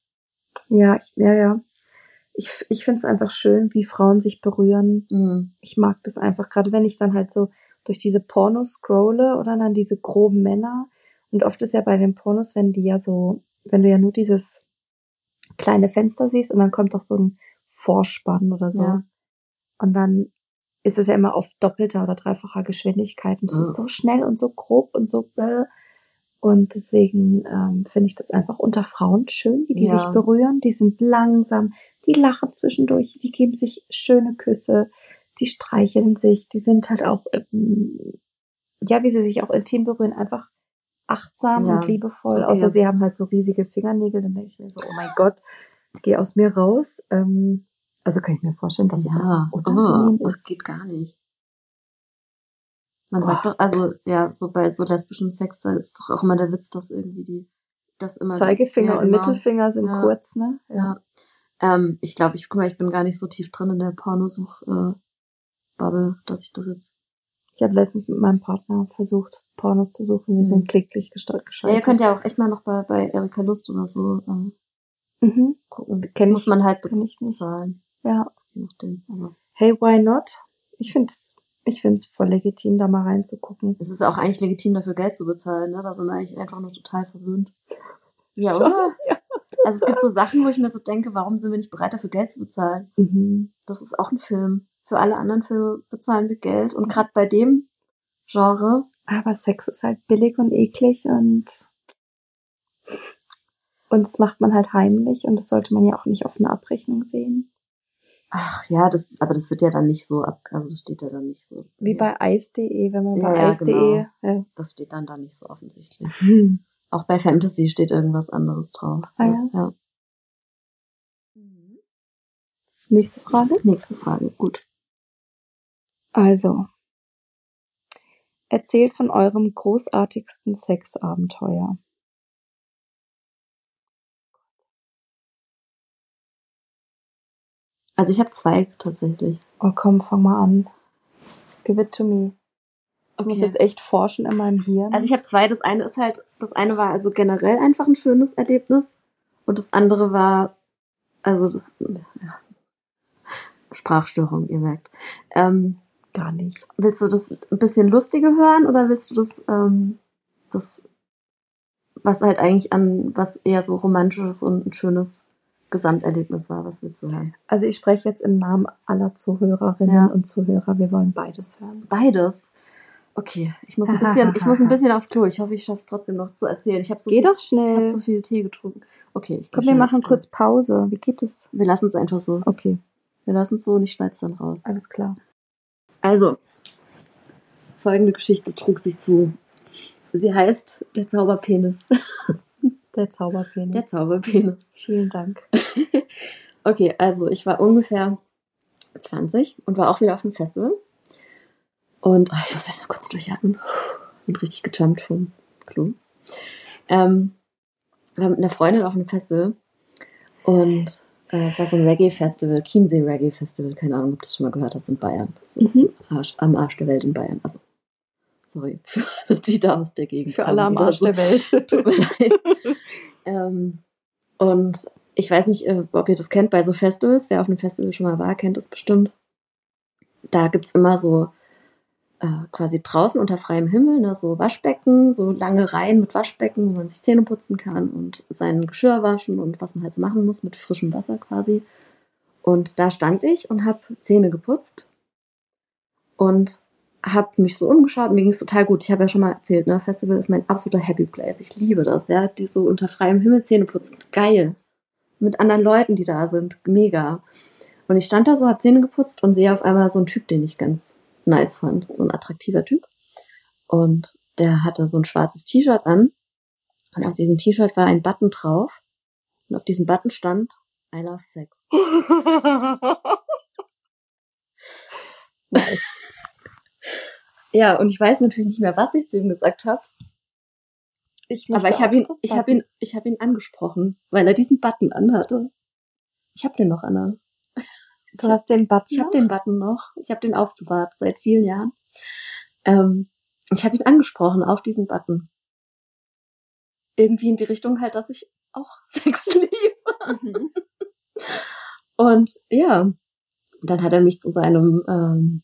Ja, ich, ja, ja. Ich, ich finde es einfach schön, wie Frauen sich berühren. Mhm. Ich mag das einfach, gerade wenn ich dann halt so durch diese Pornos scrolle oder dann diese groben Männer Und oft ist ja bei den Pornos, wenn die ja so, wenn du ja nur dieses kleine Fenster siehst und dann kommt doch so ein Vorspann oder so. Ja. Und dann ist es ja immer auf doppelter oder dreifacher Geschwindigkeit. Und es Ja. ist so schnell und so grob und so. Bäh. Und deswegen ähm, finde ich das einfach unter Frauen schön, wie die Ja. sich berühren. Die sind langsam, die lachen zwischendurch, die geben sich schöne Küsse, die streicheln sich, die sind halt auch, ähm, ja, wie sie sich auch intim berühren, einfach achtsam Ja. und liebevoll. Außer sie haben halt so riesige Fingernägel, dann denke ich mir so, oh mein Gott, geh aus mir raus. Ähm, also kann ich mir vorstellen, dass es ja, einfach unangenehm oh, das ist. geht gar nicht. Man Oh. sagt doch, also ja, so bei so lesbischem Sex, da ist doch auch immer der Witz, dass irgendwie die, das immer Zeigefinger ja, und genau. Mittelfinger sind Ja. kurz, ne? Ja. Ähm, ich glaube, ich guck mal, ich bin gar nicht so tief drin in der Pornosuch äh, dass ich das jetzt. Ich habe letztens mit meinem Partner versucht, Pornos zu suchen. Wir Mhm. sind klicklich gesta- Ja, ihr gescheitert. könnt ja auch echt mal noch bei, bei Erika Lust oder so ähm, mhm. gucken. Kenn Muss ich- man halt bezahlen. Ja. Je nachdem. Aber Hey, why not? Ich finde es ich find's voll legitim, da mal reinzugucken. es ist auch eigentlich legitim, dafür Geld zu bezahlen, ne? Da sind wir eigentlich einfach nur total verwöhnt. Ja, Schon, oder? ja, Also es gibt so Sachen, wo ich mir so denke, warum sind wir nicht bereit, dafür Geld zu bezahlen? Mhm. Das ist auch ein Film. Für alle anderen Filme bezahlen wir Geld. Und gerade bei dem Genre, Aber Sex ist halt billig und eklig und und das macht man halt heimlich und das sollte man ja auch nicht auf eine Abrechnung sehen. ach ja, das, aber das wird ja dann nicht so ab, also das steht ja dann nicht so. Wie bei Eis.de, wenn man Ja, bei ja, Eis.de. genau. Ja. Das steht dann da nicht so offensichtlich. Auch bei Fantasy steht irgendwas anderes drauf. Ah ja? ja. Nächste Frage. Nächste Frage. Gut. Also, erzählt von eurem großartigsten Sexabenteuer. Also ich habe zwei tatsächlich. Oh komm, fang mal an. Give it to me. Ich muss Okay. jetzt echt forschen in meinem Hirn. Also ich habe zwei. Das eine ist halt, das eine war also generell einfach ein schönes Erlebnis und das andere war, also das ja, Sprachstörung, ihr merkt. Ähm, gar nicht. willst du das ein bisschen lustige hören oder willst du das, ähm, das, was halt eigentlich an was eher so romantisches und ein schönes Gesamterlebnis war? Was willst du hören? Also ich spreche jetzt im Namen aller Zuhörerinnen Ja. und Zuhörer. Wir wollen beides hören. Beides. Okay, ich muss ein bisschen, ich muss ein bisschen aufs Klo. Ich hoffe, ich schaffe es trotzdem noch zu erzählen. Ich habe so Geh viel, doch Ich schnell. habe so viel Tee getrunken. Okay, ich Komm, wir machen kurz Pause. Wie geht es? Wir lassen es einfach so. Okay, Wir lassen es so und ich schneide es dann raus. alles klar. Also, folgende Geschichte trug sich zu. Sie heißt Der Zauberpenis. Der Zauberpenis. Der Zauberpenis. Vielen Dank. Okay, also ich war ungefähr 20 und war auch wieder auf einem Festival. Und ach, ich muss erst mal kurz durchatmen. Bin richtig gejumpt vom Klo. Ähm, war mit einer Freundin auf einem Festival und es war so ein Reggae-Festival, Chiemsee Reggae-Festival, keine Ahnung, ob du das schon mal gehört hast, in Bayern. So Mhm. Arsch, am Arsch der Welt in Bayern. Also, sorry, für alle, die da aus der Gegend Für alle am Arsch so. der Welt. Tut mir leid. ähm, und ich weiß nicht, äh, ob ihr das kennt bei so Festivals. Wer auf einem Festival schon mal war, kennt das bestimmt. Da gibt's immer so äh, quasi draußen unter freiem Himmel, ne, so Waschbecken, so lange Reihen mit Waschbecken, wo man sich Zähne putzen kann und sein Geschirr waschen und was man halt so machen muss mit frischem Wasser quasi. Und da stand ich und habe Zähne geputzt und habe mich so umgeschaut. Mir ging es total gut. Ich habe ja schon mal erzählt, ne, Festival ist mein absoluter Happy Place. Ich liebe das, ja, die so unter freiem Himmel Zähne putzen. Geil. Mit anderen Leuten, die da sind. Mega. Und ich stand da so, habe Zähne geputzt und sehe auf einmal so einen Typ, den ich ganz nice fand. So ein attraktiver Typ. Und der hatte so ein schwarzes T-Shirt an. Und auf diesem T-Shirt war ein Button drauf. Und auf diesem Button stand I love sex. nice. Ja, und ich weiß natürlich nicht mehr, was ich zu ihm gesagt habe. Ich Aber ich habe ihn, ich habe ihn, ich habe ihn angesprochen, weil er diesen Button anhatte. Ich habe den noch an. Du hast den Button. Ich habe den Button noch. Ich habe den aufbewahrt seit vielen Jahren. Ähm, ich habe ihn angesprochen auf diesen Button. Irgendwie in die Richtung halt, dass ich auch Sex liebe. Mhm. Und ja, dann hat er mich zu seinem ähm,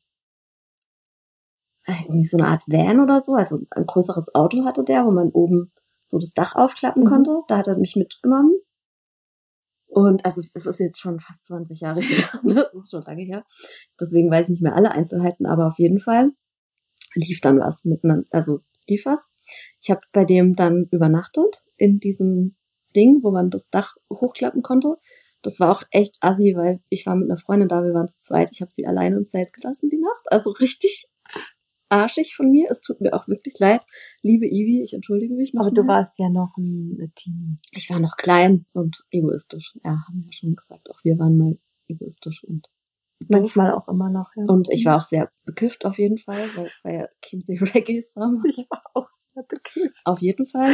irgendwie so eine Art Van oder so, also ein größeres Auto hatte der, wo man oben so das Dach aufklappen Mhm. konnte. Da hat er mich mitgenommen. Und also es ist jetzt schon fast 20 Jahre her, das ist schon lange her. Deswegen weiß ich nicht mehr alle Einzelheiten, aber auf jeden Fall lief dann was miteinander, also es lief was. Ich habe bei dem dann übernachtet in diesem Ding, wo man das Dach hochklappen konnte. Das war auch echt assi, weil ich war mit einer Freundin da, wir waren zu zweit. Ich habe sie alleine im Zelt gelassen die Nacht. Also richtig arschig von mir. Es tut mir auch wirklich leid. Liebe Ivi, ich entschuldige mich noch. Aber du warst ja noch ein Teenie. Ich war noch klein und egoistisch. Ja, haben wir schon gesagt. Auch wir waren mal egoistisch und Manchmal auch immer noch, ja. und ich war auch sehr bekifft auf jeden Fall, weil es war ja Chiemsee Reggae Summer. ich war auch sehr bekifft. Auf jeden Fall.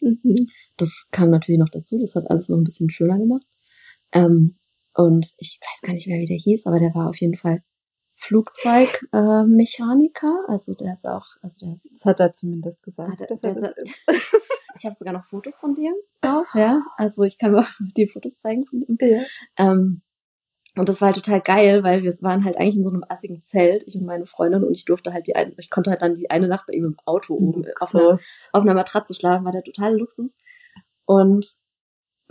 Mhm. Das kam natürlich noch dazu. Das hat alles noch ein bisschen schöner gemacht. Ähm, und ich weiß gar nicht mehr, wie der hieß, aber der war auf jeden Fall Flugzeugmechaniker. Äh, also der ist auch, also der Das hat er zumindest gesagt. Ah, der- der er ist. ich habe sogar noch Fotos von dem auch, ja. Also ich kann mir die Fotos zeigen von dem. Ja. Ähm, und das war halt total geil, weil wir waren halt eigentlich in so einem assigen Zelt, ich und meine Freundin, und ich durfte halt die eine, ich konnte halt dann die eine Nacht bei ihm im Auto oben auf einer, auf einer Matratze schlafen, war der totale Luxus. Und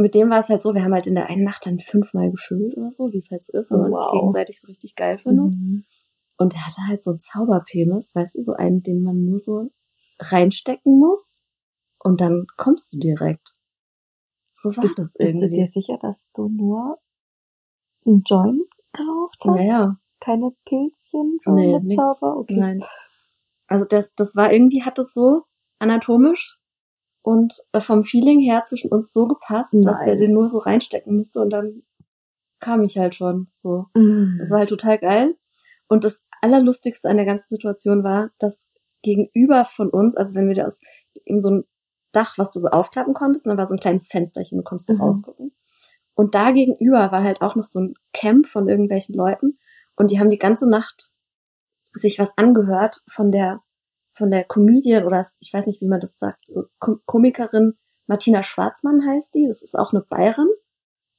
mit dem war es halt so, wir haben halt in der einen Nacht dann fünfmal gefühlt oder so, wie es halt so ist, wenn man sich wow. gegenseitig so richtig geil findet. Mhm. Und er hatte halt so einen Zauberpenis, weißt du, so einen, den man nur so reinstecken muss und dann kommst du direkt. So war Bist, das bist irgendwie. du dir sicher, dass du nur einen Joint geraucht hast? ja, ja. Keine Pilzchen so Nee, mit nix. Zauber? Okay. Nein. Also das, das war irgendwie, hat es so anatomisch und äh, vom Feeling her zwischen uns so gepasst, dass er Nice. den nur so reinstecken musste und dann kam ich halt schon so. Mhm. Das war halt total geil. Und das Allerlustigste an der ganzen Situation war, dass gegenüber von uns, also wenn wir da aus eben so ein Dach, was du so aufklappen konntest, und dann war so ein kleines Fensterchen, du konntest so Mhm. rausgucken. Und da gegenüber war halt auch noch so ein Camp von irgendwelchen Leuten und die haben die ganze Nacht sich was angehört von der von der Comedian oder ich weiß nicht, wie man das sagt, so Ko Komikerin Martina Schwarzmann heißt die, das ist auch eine Bayerin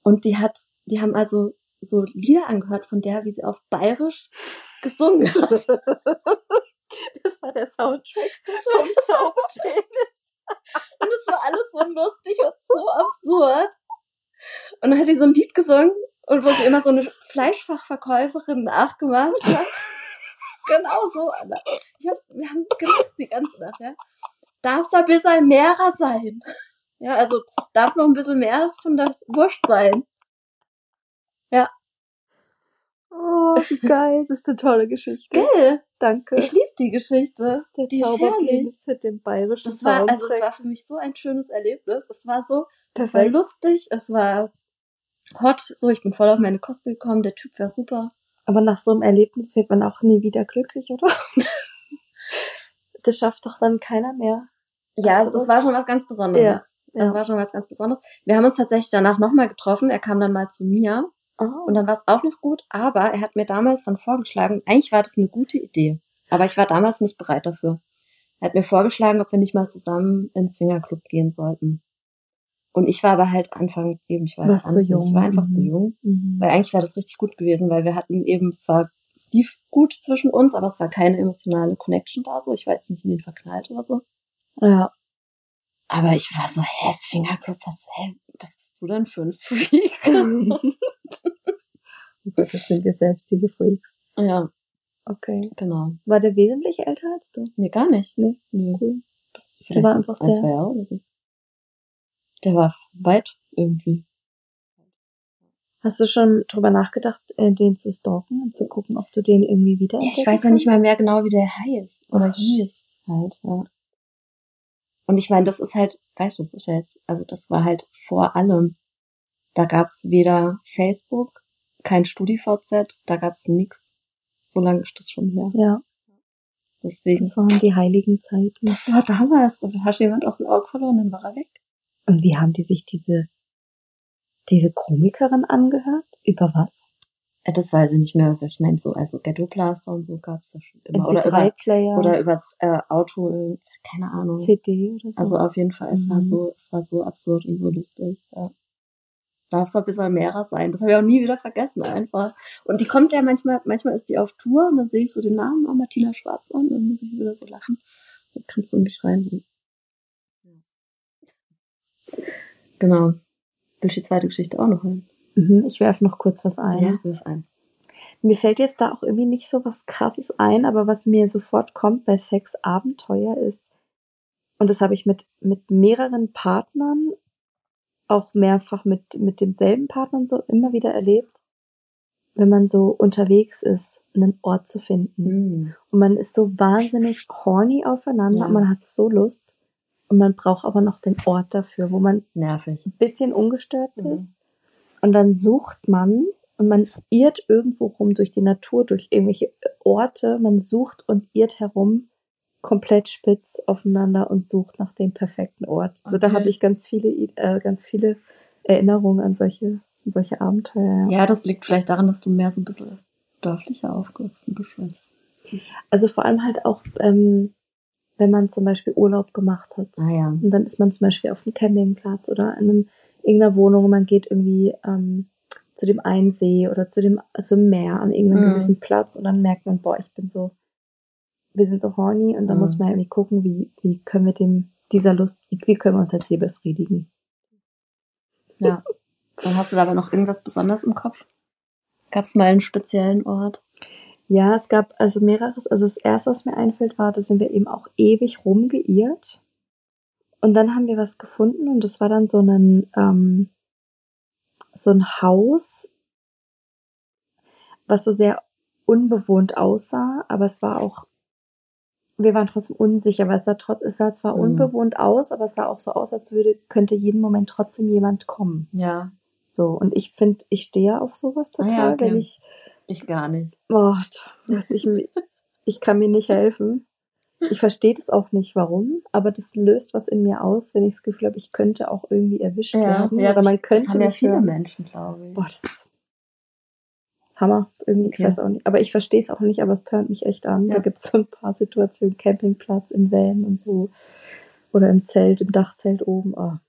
und die hat, die haben also so Lieder angehört von der, wie sie auf Bayerisch gesungen hat. Das war der Soundtrack. Das war der Soundtrack. Und es war alles so lustig und so absurd. Und dann hat die so ein Lied gesungen und wo sie immer so eine Fleischfachverkäuferin nachgemacht hat. Genau so, Anna. Ich hab, wir haben gelacht die ganze Nacht, ja. Darf's ein bisschen mehrer sein? Ja, also darf's noch ein bisschen mehr von das Wurst sein? Oh, wie geil. Das ist eine tolle Geschichte. Gell? Danke. Ich liebe die Geschichte. der die. Zauberpenis mit dem bayerischen Das war, also es war für mich so ein schönes Erlebnis. Es war so, es war Perfekt. lustig, es war hot, so, ich bin voll auf meine Kosten gekommen, der Typ war super. Aber nach so einem Erlebnis wird man auch nie wieder glücklich, oder? das schafft doch dann keiner mehr. Ja, Also das das- war schon was ganz Besonderes. Ja, Das ja. war schon was ganz Besonderes. Wir haben uns tatsächlich danach nochmal getroffen. Er kam dann mal zu mir Oh. und dann war es auch noch gut. Aber er hat mir damals dann vorgeschlagen, eigentlich war das eine gute Idee. Aber ich war damals nicht bereit dafür. Er hat mir vorgeschlagen, ob wir nicht mal zusammen ins Swingerclub gehen sollten. Und ich war aber halt Anfang eben, ich war zu 20, ich war jung. einfach zu Mhm. jung. Mhm. Weil eigentlich wäre das richtig gut gewesen, weil wir hatten eben, es war, es lief gut zwischen uns, aber es war keine emotionale Connection da so. Ich war jetzt nicht in den verknallt oder so. Ja. Aber ich war so, hä, Swingerclub, was, hä, was bist du denn für ein Freak? oh Gott, das sind wir selbst, diese Freaks. ja, Okay. genau. War der wesentlich älter als du? Nee, gar nicht. Nee. Nö. Cool. Das vielleicht war so einfach ein, sehr- zwei Jahre oder so. Der war weit irgendwie. Hast du schon drüber nachgedacht, äh, den zu stalken und zu gucken, ob du den irgendwie wieder Ja, ich weiß ja nicht mal mehr genau, wie der heißt. Oder Ach, hieß halt, ja. Und ich meine, das ist halt, weißt du, das ist ja jetzt, also das war halt vor allem. Da gab's weder Facebook, kein StudiVZ, da gab's nix. So lange ist das schon her. Ja, Deswegen. das waren die heiligen Zeiten. Das war damals. Da hast du jemand aus dem Auge verloren, dann war er weg. Und wie haben die sich diese, diese Komikerin angehört? Über was? Das weiß ich nicht mehr. Ich meine so, also Ghetto Blaster und so gab's da schon immer. Oder über, MP3-Player, oder übers äh, Auto, keine Ahnung. CD oder so. Also auf jeden Fall, es war Mhm. so, es war so absurd und so lustig. Ja. darf es ein bisschen mehrer sein. Das habe ich auch nie wieder vergessen einfach. Und die kommt ja manchmal, manchmal ist die auf Tour und dann sehe ich so den Namen, oh, Martina Schwarzmann, und dann muss ich wieder so lachen. Dann kannst du mich rein. Genau. Willst du die zweite Geschichte auch noch hören? Mhm, ich werfe noch kurz was ein. Ja, wirf ein. Mir fällt jetzt da auch irgendwie nicht so was Krasses ein, aber was mir sofort kommt bei Sex Abenteuer ist, und das habe ich mit, mit mehreren Partnern, auch mehrfach mit, mit denselben Partnern so immer wieder erlebt, wenn man so unterwegs ist, einen Ort zu finden. Mhm. Und man ist so wahnsinnig horny aufeinander, Ja. man hat so Lust. Und man braucht aber noch den Ort dafür, wo man Nervig. ein bisschen ungestört Mhm. ist. Und dann sucht man und man irrt irgendwo rum durch die Natur, durch irgendwelche Orte. Man sucht und irrt herum komplett spitz aufeinander und sucht nach dem perfekten Ort. So da Okay. habe ich ganz viele, äh, ganz viele Erinnerungen an solche, an solche Abenteuer. Ja. Ja, das liegt vielleicht daran, dass du mehr so ein bisschen dörflicher aufgewachsen bist als ich. Also vor allem halt auch, ähm, wenn man zum Beispiel Urlaub gemacht hat. Ah ja. Und dann ist man zum Beispiel auf einem Campingplatz oder in einem, irgendeiner Wohnung und man geht irgendwie ähm, zu dem einen See oder zu dem also Meer an irgendeinem Mhm. gewissen Platz und dann merkt man, boah, ich bin so, wir sind so horny und dann Mhm. muss man irgendwie gucken, wie, wie können wir dem, dieser Lust, wie, können wir uns jetzt hier befriedigen. Ja. Dann hast du dabei noch irgendwas Besonderes im Kopf? Gab es mal einen speziellen Ort? Ja, es gab also mehreres. Also das erste, was mir einfällt, war, da sind wir eben auch ewig rumgeirrt. Und dann haben wir was gefunden und das war dann so ein, ähm, so ein Haus, was so sehr unbewohnt aussah, aber es war auch, wir waren trotzdem unsicher, weil es sah, trotz, es sah zwar Mhm. unbewohnt aus, aber es sah auch so aus, als würde, könnte jeden Moment trotzdem jemand kommen. Ja. So, und ich finde, ich stehe auf sowas Ah ja, total, okay. wenn ich Ich gar nicht. Was ich, ich kann mir nicht helfen. Ich verstehe das auch nicht, warum, aber das löst was in mir aus, wenn ich das Gefühl habe, ich könnte auch irgendwie erwischt werden. oder man könnte das haben ja viele hören. Menschen, glaube ich. Boah, das ist Hammer. Irgendwie, Okay. ich weiß auch nicht. Aber ich verstehe es auch nicht, aber es tönt mich echt an. Ja. Da gibt es so ein paar Situationen, Campingplatz, im Van und so. Oder im Zelt, im Dachzelt oben. Ah,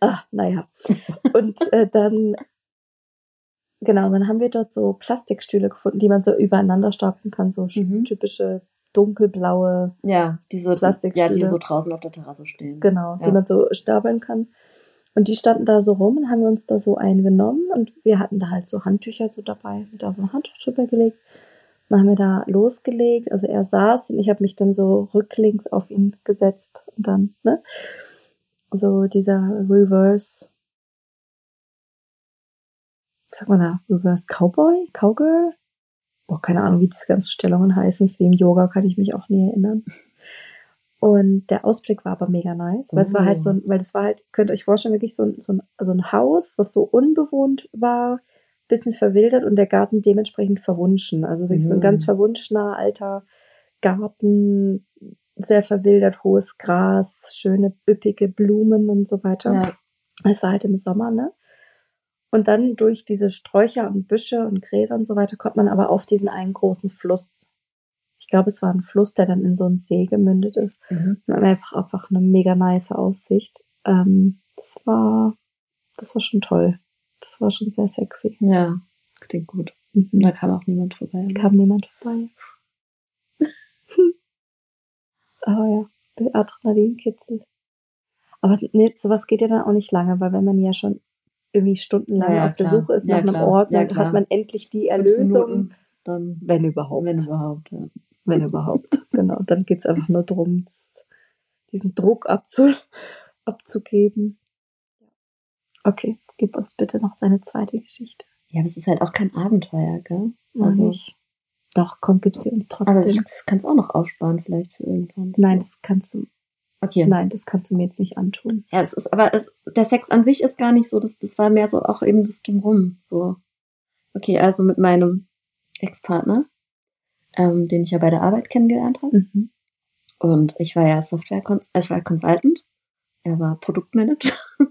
ah naja. und äh, dann, genau, dann haben wir dort so Plastikstühle gefunden, die man so übereinander stapeln kann. So Mhm. typische dunkelblaue, ja, diese Plastikstühle. Ja, die so draußen auf der Terrasse stehen. genau, Ja. die man so stapeln kann. Und die standen da so rum und haben uns da so eingenommen und wir hatten da halt so Handtücher so dabei, haben da so ein Handtuch drüber gelegt. Dann haben wir da losgelegt, also er saß und ich habe mich dann so rücklings auf ihn gesetzt und dann, ne? So dieser Reverse, was sagt man da? Reverse Cowboy? Cowgirl? Boah, keine Ahnung, wie diese ganzen Stellungen heißen. Wie im Yoga kann ich mich auch nie erinnern. Und der Ausblick war aber mega nice, weil es war halt so ein, weil das war halt, könnt ihr euch vorstellen, wirklich so ein, so ein, so ein Haus, was so unbewohnt war, bisschen verwildert und der Garten dementsprechend verwunschen. Also wirklich so ein Mhm. ganz verwunschener alter Garten, sehr verwildert, hohes Gras, schöne üppige Blumen und so weiter. Ja. Es war halt im Sommer, ne? Und dann durch diese Sträucher und Büsche und Gräser und so weiter kommt man aber auf diesen einen großen Fluss. Ich glaube, es war ein Fluss, der dann in so einen See gemündet ist. Mhm. Und einfach, einfach eine mega nice Aussicht. Ähm, das war, das war schon toll. Das war schon sehr sexy. ja, klingt gut. Mhm. Da kam auch niemand vorbei. kam niemand vorbei. Aber ja, Adrenalinkitzel. Aber nee, sowas geht ja dann auch nicht lange, weil wenn man ja schon irgendwie stundenlang Ja, auf der klar. Suche ist nach einem. Ort, dann hat man endlich die Erlösung. Minuten, dann, Wenn überhaupt. wenn überhaupt, ja. Wenn überhaupt. genau. Dann geht's einfach nur darum, diesen Druck abzu abzugeben. Okay, gib uns bitte noch deine zweite Geschichte. Ja, aber es ist halt auch kein Abenteuer, gell? Also ich. Doch, komm, gib sie uns trotzdem. Also ich kann es auch noch aufsparen vielleicht für irgendwann. nein, das kannst du. Okay. Nein, das kannst du mir jetzt nicht antun. Ja, es ist, aber es, der Sex an sich ist gar nicht so, das, das war mehr so auch eben das Drumrum, so. Okay, also mit meinem Ex-Partner, ähm, den ich ja bei der Arbeit kennengelernt habe. Mhm. Und ich war ja Software, ich war Consultant, er war Produktmanager.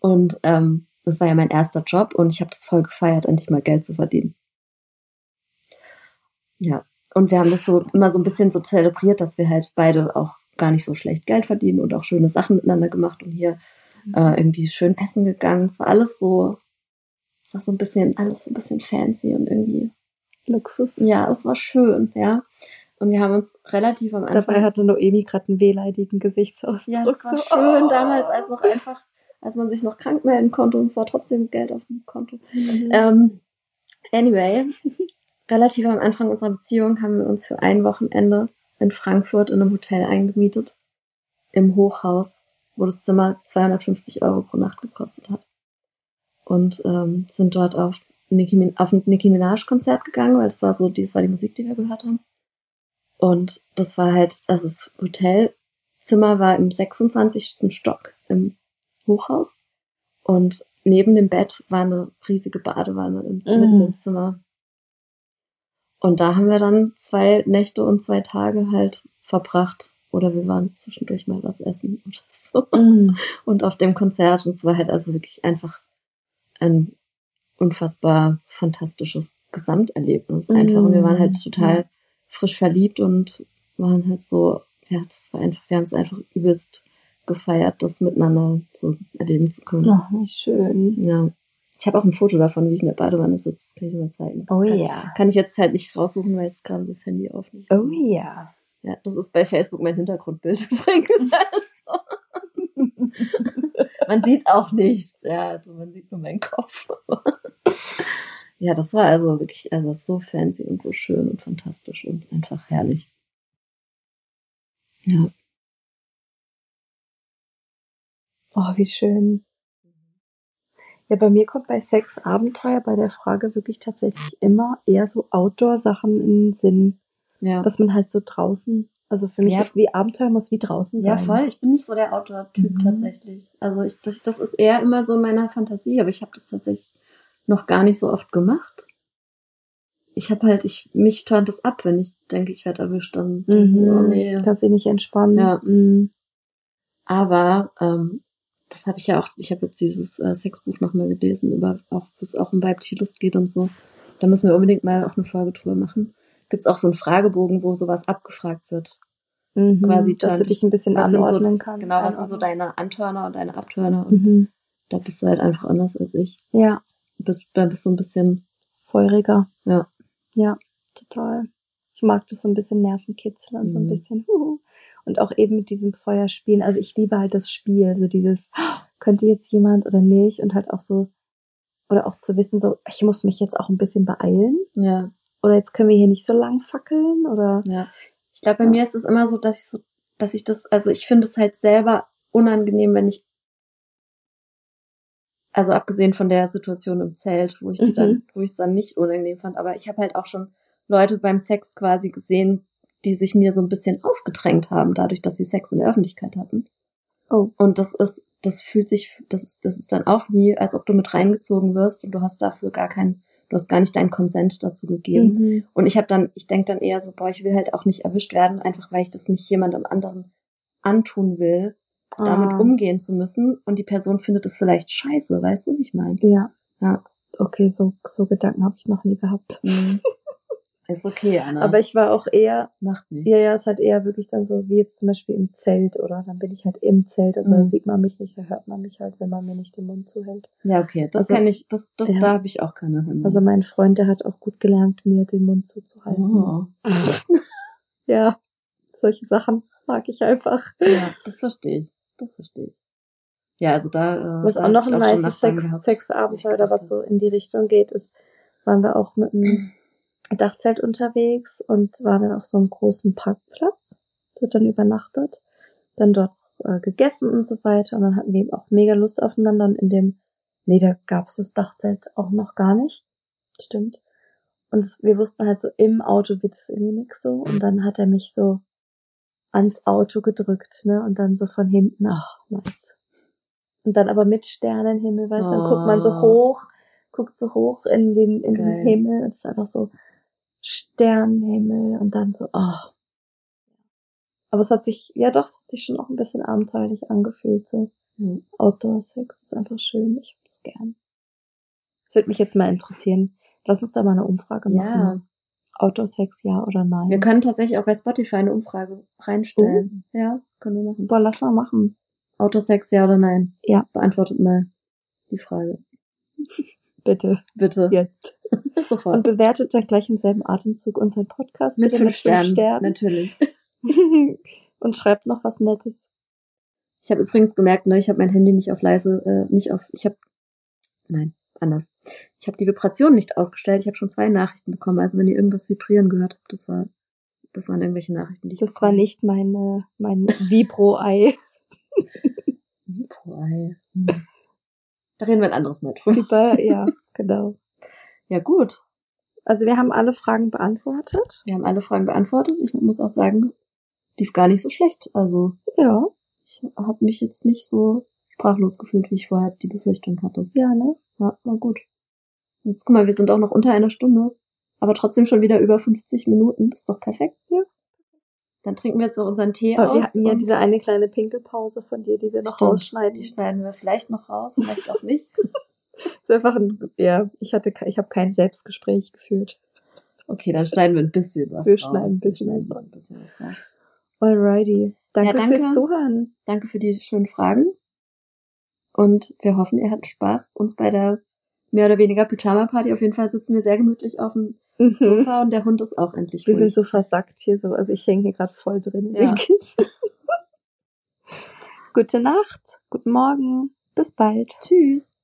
Und ähm, das war ja mein erster Job und ich habe das voll gefeiert, endlich mal Geld zu verdienen. Ja, und wir haben das so immer so ein bisschen so zelebriert, dass wir halt beide auch gar nicht so schlecht Geld verdienen und auch schöne Sachen miteinander gemacht. Und hier äh, irgendwie schön essen gegangen. Es war alles so, es war so ein bisschen, alles so ein bisschen fancy und irgendwie Luxus. ja, es war schön, ja. Und wir haben uns relativ am Anfang. Dabei hatte Noemi gerade einen wehleidigen Gesichtsausdruck. ja, das war so, schön oh. damals, als noch einfach, als man sich noch krank melden konnte und es war trotzdem Geld auf dem Konto. Mhm. Ähm, anyway, relativ am Anfang unserer Beziehung haben wir uns für ein Wochenende in Frankfurt in einem Hotel eingemietet. Im Hochhaus, wo das Zimmer 250 Euro pro Nacht gekostet hat. Und ähm, sind dort auf, Nicki, auf ein Nicki Minaj-Konzert gegangen, weil das war so, das war die Musik, die wir gehört haben. Und das war halt, also das Hotelzimmer war im 26. Stock im Hochhaus. Und neben dem Bett war eine riesige Badewanne im, Mhm. mitten im Zimmer. Und da haben wir dann zwei Nächte und zwei Tage halt verbracht. Oder wir waren zwischendurch mal was essen oder so. Mhm. Und auf dem Konzert. Und es war halt also wirklich einfach ein unfassbar fantastisches Gesamterlebnis. Einfach. Und wir waren halt total frisch verliebt und waren halt so, ja, das war einfach, wir haben es einfach übelst gefeiert, das miteinander so erleben zu können. Ach, wie schön. Ja. Ich habe auch ein Foto davon, wie ich in der Badewanne sitze. Das kann ich mal zeigen. Das Oh kann, ja. kann ich jetzt halt nicht raussuchen, weil jetzt gerade das Handy aufnimmt. Oh ja. Ja, das ist bei Facebook mein Hintergrundbild übrigens. Man sieht auch nichts. Ja, also man sieht nur meinen Kopf. ja, das war also wirklich also so fancy und so schön und fantastisch und einfach herrlich. Ja. Oh, wie schön. Ja, bei mir kommt bei Sex Abenteuer bei der Frage wirklich tatsächlich immer eher so Outdoor-Sachen in den Sinn, Ja. dass man halt so draußen, also für mich Ja. ist wie Abenteuer muss wie draußen Ja, sein. voll. Ich bin nicht so der Outdoor-Typ Mhm. tatsächlich. Also ich, das, das ist eher immer so in meiner Fantasie, aber ich habe das tatsächlich noch gar nicht so oft gemacht. Ich habe halt, ich mich turnt das ab, wenn ich denke, ich werde erwischt, dann Mhm. oh nee. Kannst dich nicht entspannen. Ja. Mhm. Aber ähm, das habe ich ja auch, ich habe jetzt dieses äh, Sexbuch nochmal gelesen, über auch, wo es auch um weibliche Lust geht und so. Da müssen wir unbedingt mal auch eine Folge drüber machen. Gibt's auch so einen Fragebogen, wo sowas abgefragt wird. Mhm. Quasi dass du dich ein bisschen was sind so- anordnen kannst. Genau, was sind so deine Antörner und deine Abtörner? Und Mhm. da bist du halt einfach anders als ich. Ja, bist, da bist du ein bisschen, feuriger. ja. Ja, total. Ich mag das so ein bisschen Nervenkitzeln und so ein Mhm. bisschen. huhu. Und auch eben mit diesem Feuerspielen. Also ich liebe halt das Spiel, so dieses, könnte jetzt jemand oder nicht und halt auch so, oder auch zu wissen, so, ich muss mich jetzt auch ein bisschen beeilen. Ja, Oder jetzt können wir hier nicht so lang fackeln oder. ja. Ich glaube, bei Ja. mir ist es immer so, dass ich so, dass ich das, also ich finde es halt selber unangenehm, wenn ich, also abgesehen von der Situation im Zelt, wo ich die Mhm. dann, wo ich es dann nicht unangenehm fand, aber ich habe halt auch schon Leute beim Sex quasi gesehen, die sich mir so ein bisschen aufgedrängt haben, dadurch, dass sie Sex in der Öffentlichkeit hatten. Oh. Und das ist, das fühlt sich, das ist, das ist dann auch wie, als ob du mit reingezogen wirst und du hast dafür gar keinen, du hast gar nicht deinen Konsent dazu gegeben. Mhm. Und ich habe dann, ich denke dann eher so, boah, ich will halt auch nicht erwischt werden, einfach weil ich das nicht jemandem anderen antun will, damit Ah. umgehen zu müssen. Und die Person findet es vielleicht scheiße, weißt du, wie ich meine? Ja. Ja. Okay, so, so Gedanken habe ich noch nie gehabt. Ist okay, Anna. Aber ich war auch eher, macht nichts. ja, ja, es hat eher wirklich dann so, wie jetzt zum Beispiel im Zelt oder dann bin ich halt im Zelt, also da Mhm. sieht man mich nicht, da hört man mich halt, wenn man mir nicht den Mund zuhält. Ja, okay, das Also- kann ich, das, das, Ja. da habe ich auch keine Hemmung. Also mein Freund, der hat auch gut gelernt, mir den Mund zuzuhalten. oh. Ja, solche Sachen mag ich einfach. Ja, das verstehe ich. Das verstehe ich. Ja, also da. Äh, Was da auch noch ein nice Sex. Sexabenteuer oder was so in die Richtung geht, ist, waren wir auch mit einem Dachzelt unterwegs und waren dann auf so einem großen Parkplatz, dort dann übernachtet, dann dort äh, gegessen und so weiter und dann hatten wir eben auch mega Lust aufeinander und in dem, nee, da gab's das Dachzelt auch noch gar nicht, stimmt. Und es, wir wussten halt so, im Auto wird es irgendwie nix so und dann hat er mich so ans Auto gedrückt, ne, und dann so von hinten, ach, nice. Und dann aber mit Sternenhimmel, weißt du, dann guckt man so Oh. hoch, guckt so hoch in den, in den. Himmel, und ist einfach so Sternenhimmel und dann so, oh. Aber es hat sich, ja doch, es hat sich schon auch ein bisschen abenteuerlich angefühlt, so. Mhm. Outdoor-Sex ist einfach schön, ich hab's gern. Das würde mich jetzt mal interessieren. Lass uns da mal eine Umfrage Ja. machen. Outdoor-Sex, ja oder nein? Wir können tatsächlich auch bei Spotify eine Umfrage reinstellen. Ja, können wir machen. Boah, lass mal machen. Autosex, ja oder nein? Ja. Beantwortet mal die Frage. Bitte. Bitte. Jetzt. Sofort. Und bewertet dann gleich im selben Atemzug unseren Podcast mit bitte fünf Sternen. Natürlich. Und schreibt noch was Nettes. Ich habe übrigens gemerkt, ne, ich habe mein Handy nicht auf leise, äh, nicht auf, ich habe, nein, anders. Ich habe die Vibration nicht ausgestellt. Ich habe schon zwei Nachrichten bekommen. Also wenn ihr irgendwas vibrieren gehört habt, das war, das waren irgendwelche Nachrichten, die ich Das war nicht meine, mein Vibro-Ei. Vibro-Ei. Hm. Da reden wir ein anderes Mal drüber. Über, ja, genau. Ja, gut. Also wir haben alle Fragen beantwortet. Wir haben alle Fragen beantwortet. Ich muss auch sagen, lief gar nicht so schlecht. Also Ja, ich habe mich jetzt nicht so sprachlos gefühlt, wie ich vorher die Befürchtung hatte. ja, ne? Ja, war gut. Jetzt guck mal, wir sind auch noch unter einer Stunde, aber trotzdem schon wieder über 50 Minuten. Das ist doch perfekt. Ja. Dann trinken wir jetzt noch unseren Tee Aber aus. wir hatten ja diese eine kleine Pinkelpause von dir, die wir noch Stimmt, rausschneiden. Die schneiden wir vielleicht noch raus, vielleicht auch nicht. ist einfach ein, ja, ich hatte, ich habe kein Selbstgespräch geführt. Okay, dann schneiden wir ein bisschen was Wir raus. schneiden ein bisschen wir schneiden ein bisschen was raus. Alrighty. Danke, danke. fürs Zuhören. Danke für die schönen Fragen. Und wir hoffen, ihr hattet Spaß. Uns bei der mehr oder weniger Pyjama-Party. Auf jeden Fall sitzen wir sehr gemütlich auf dem Mhm. Sofa und der Hund ist auch endlich Wir ruhig. sind so versackt hier so, also ich hänge hier gerade voll drin in Ja. Gute Nacht, guten Morgen, bis bald. Tschüss.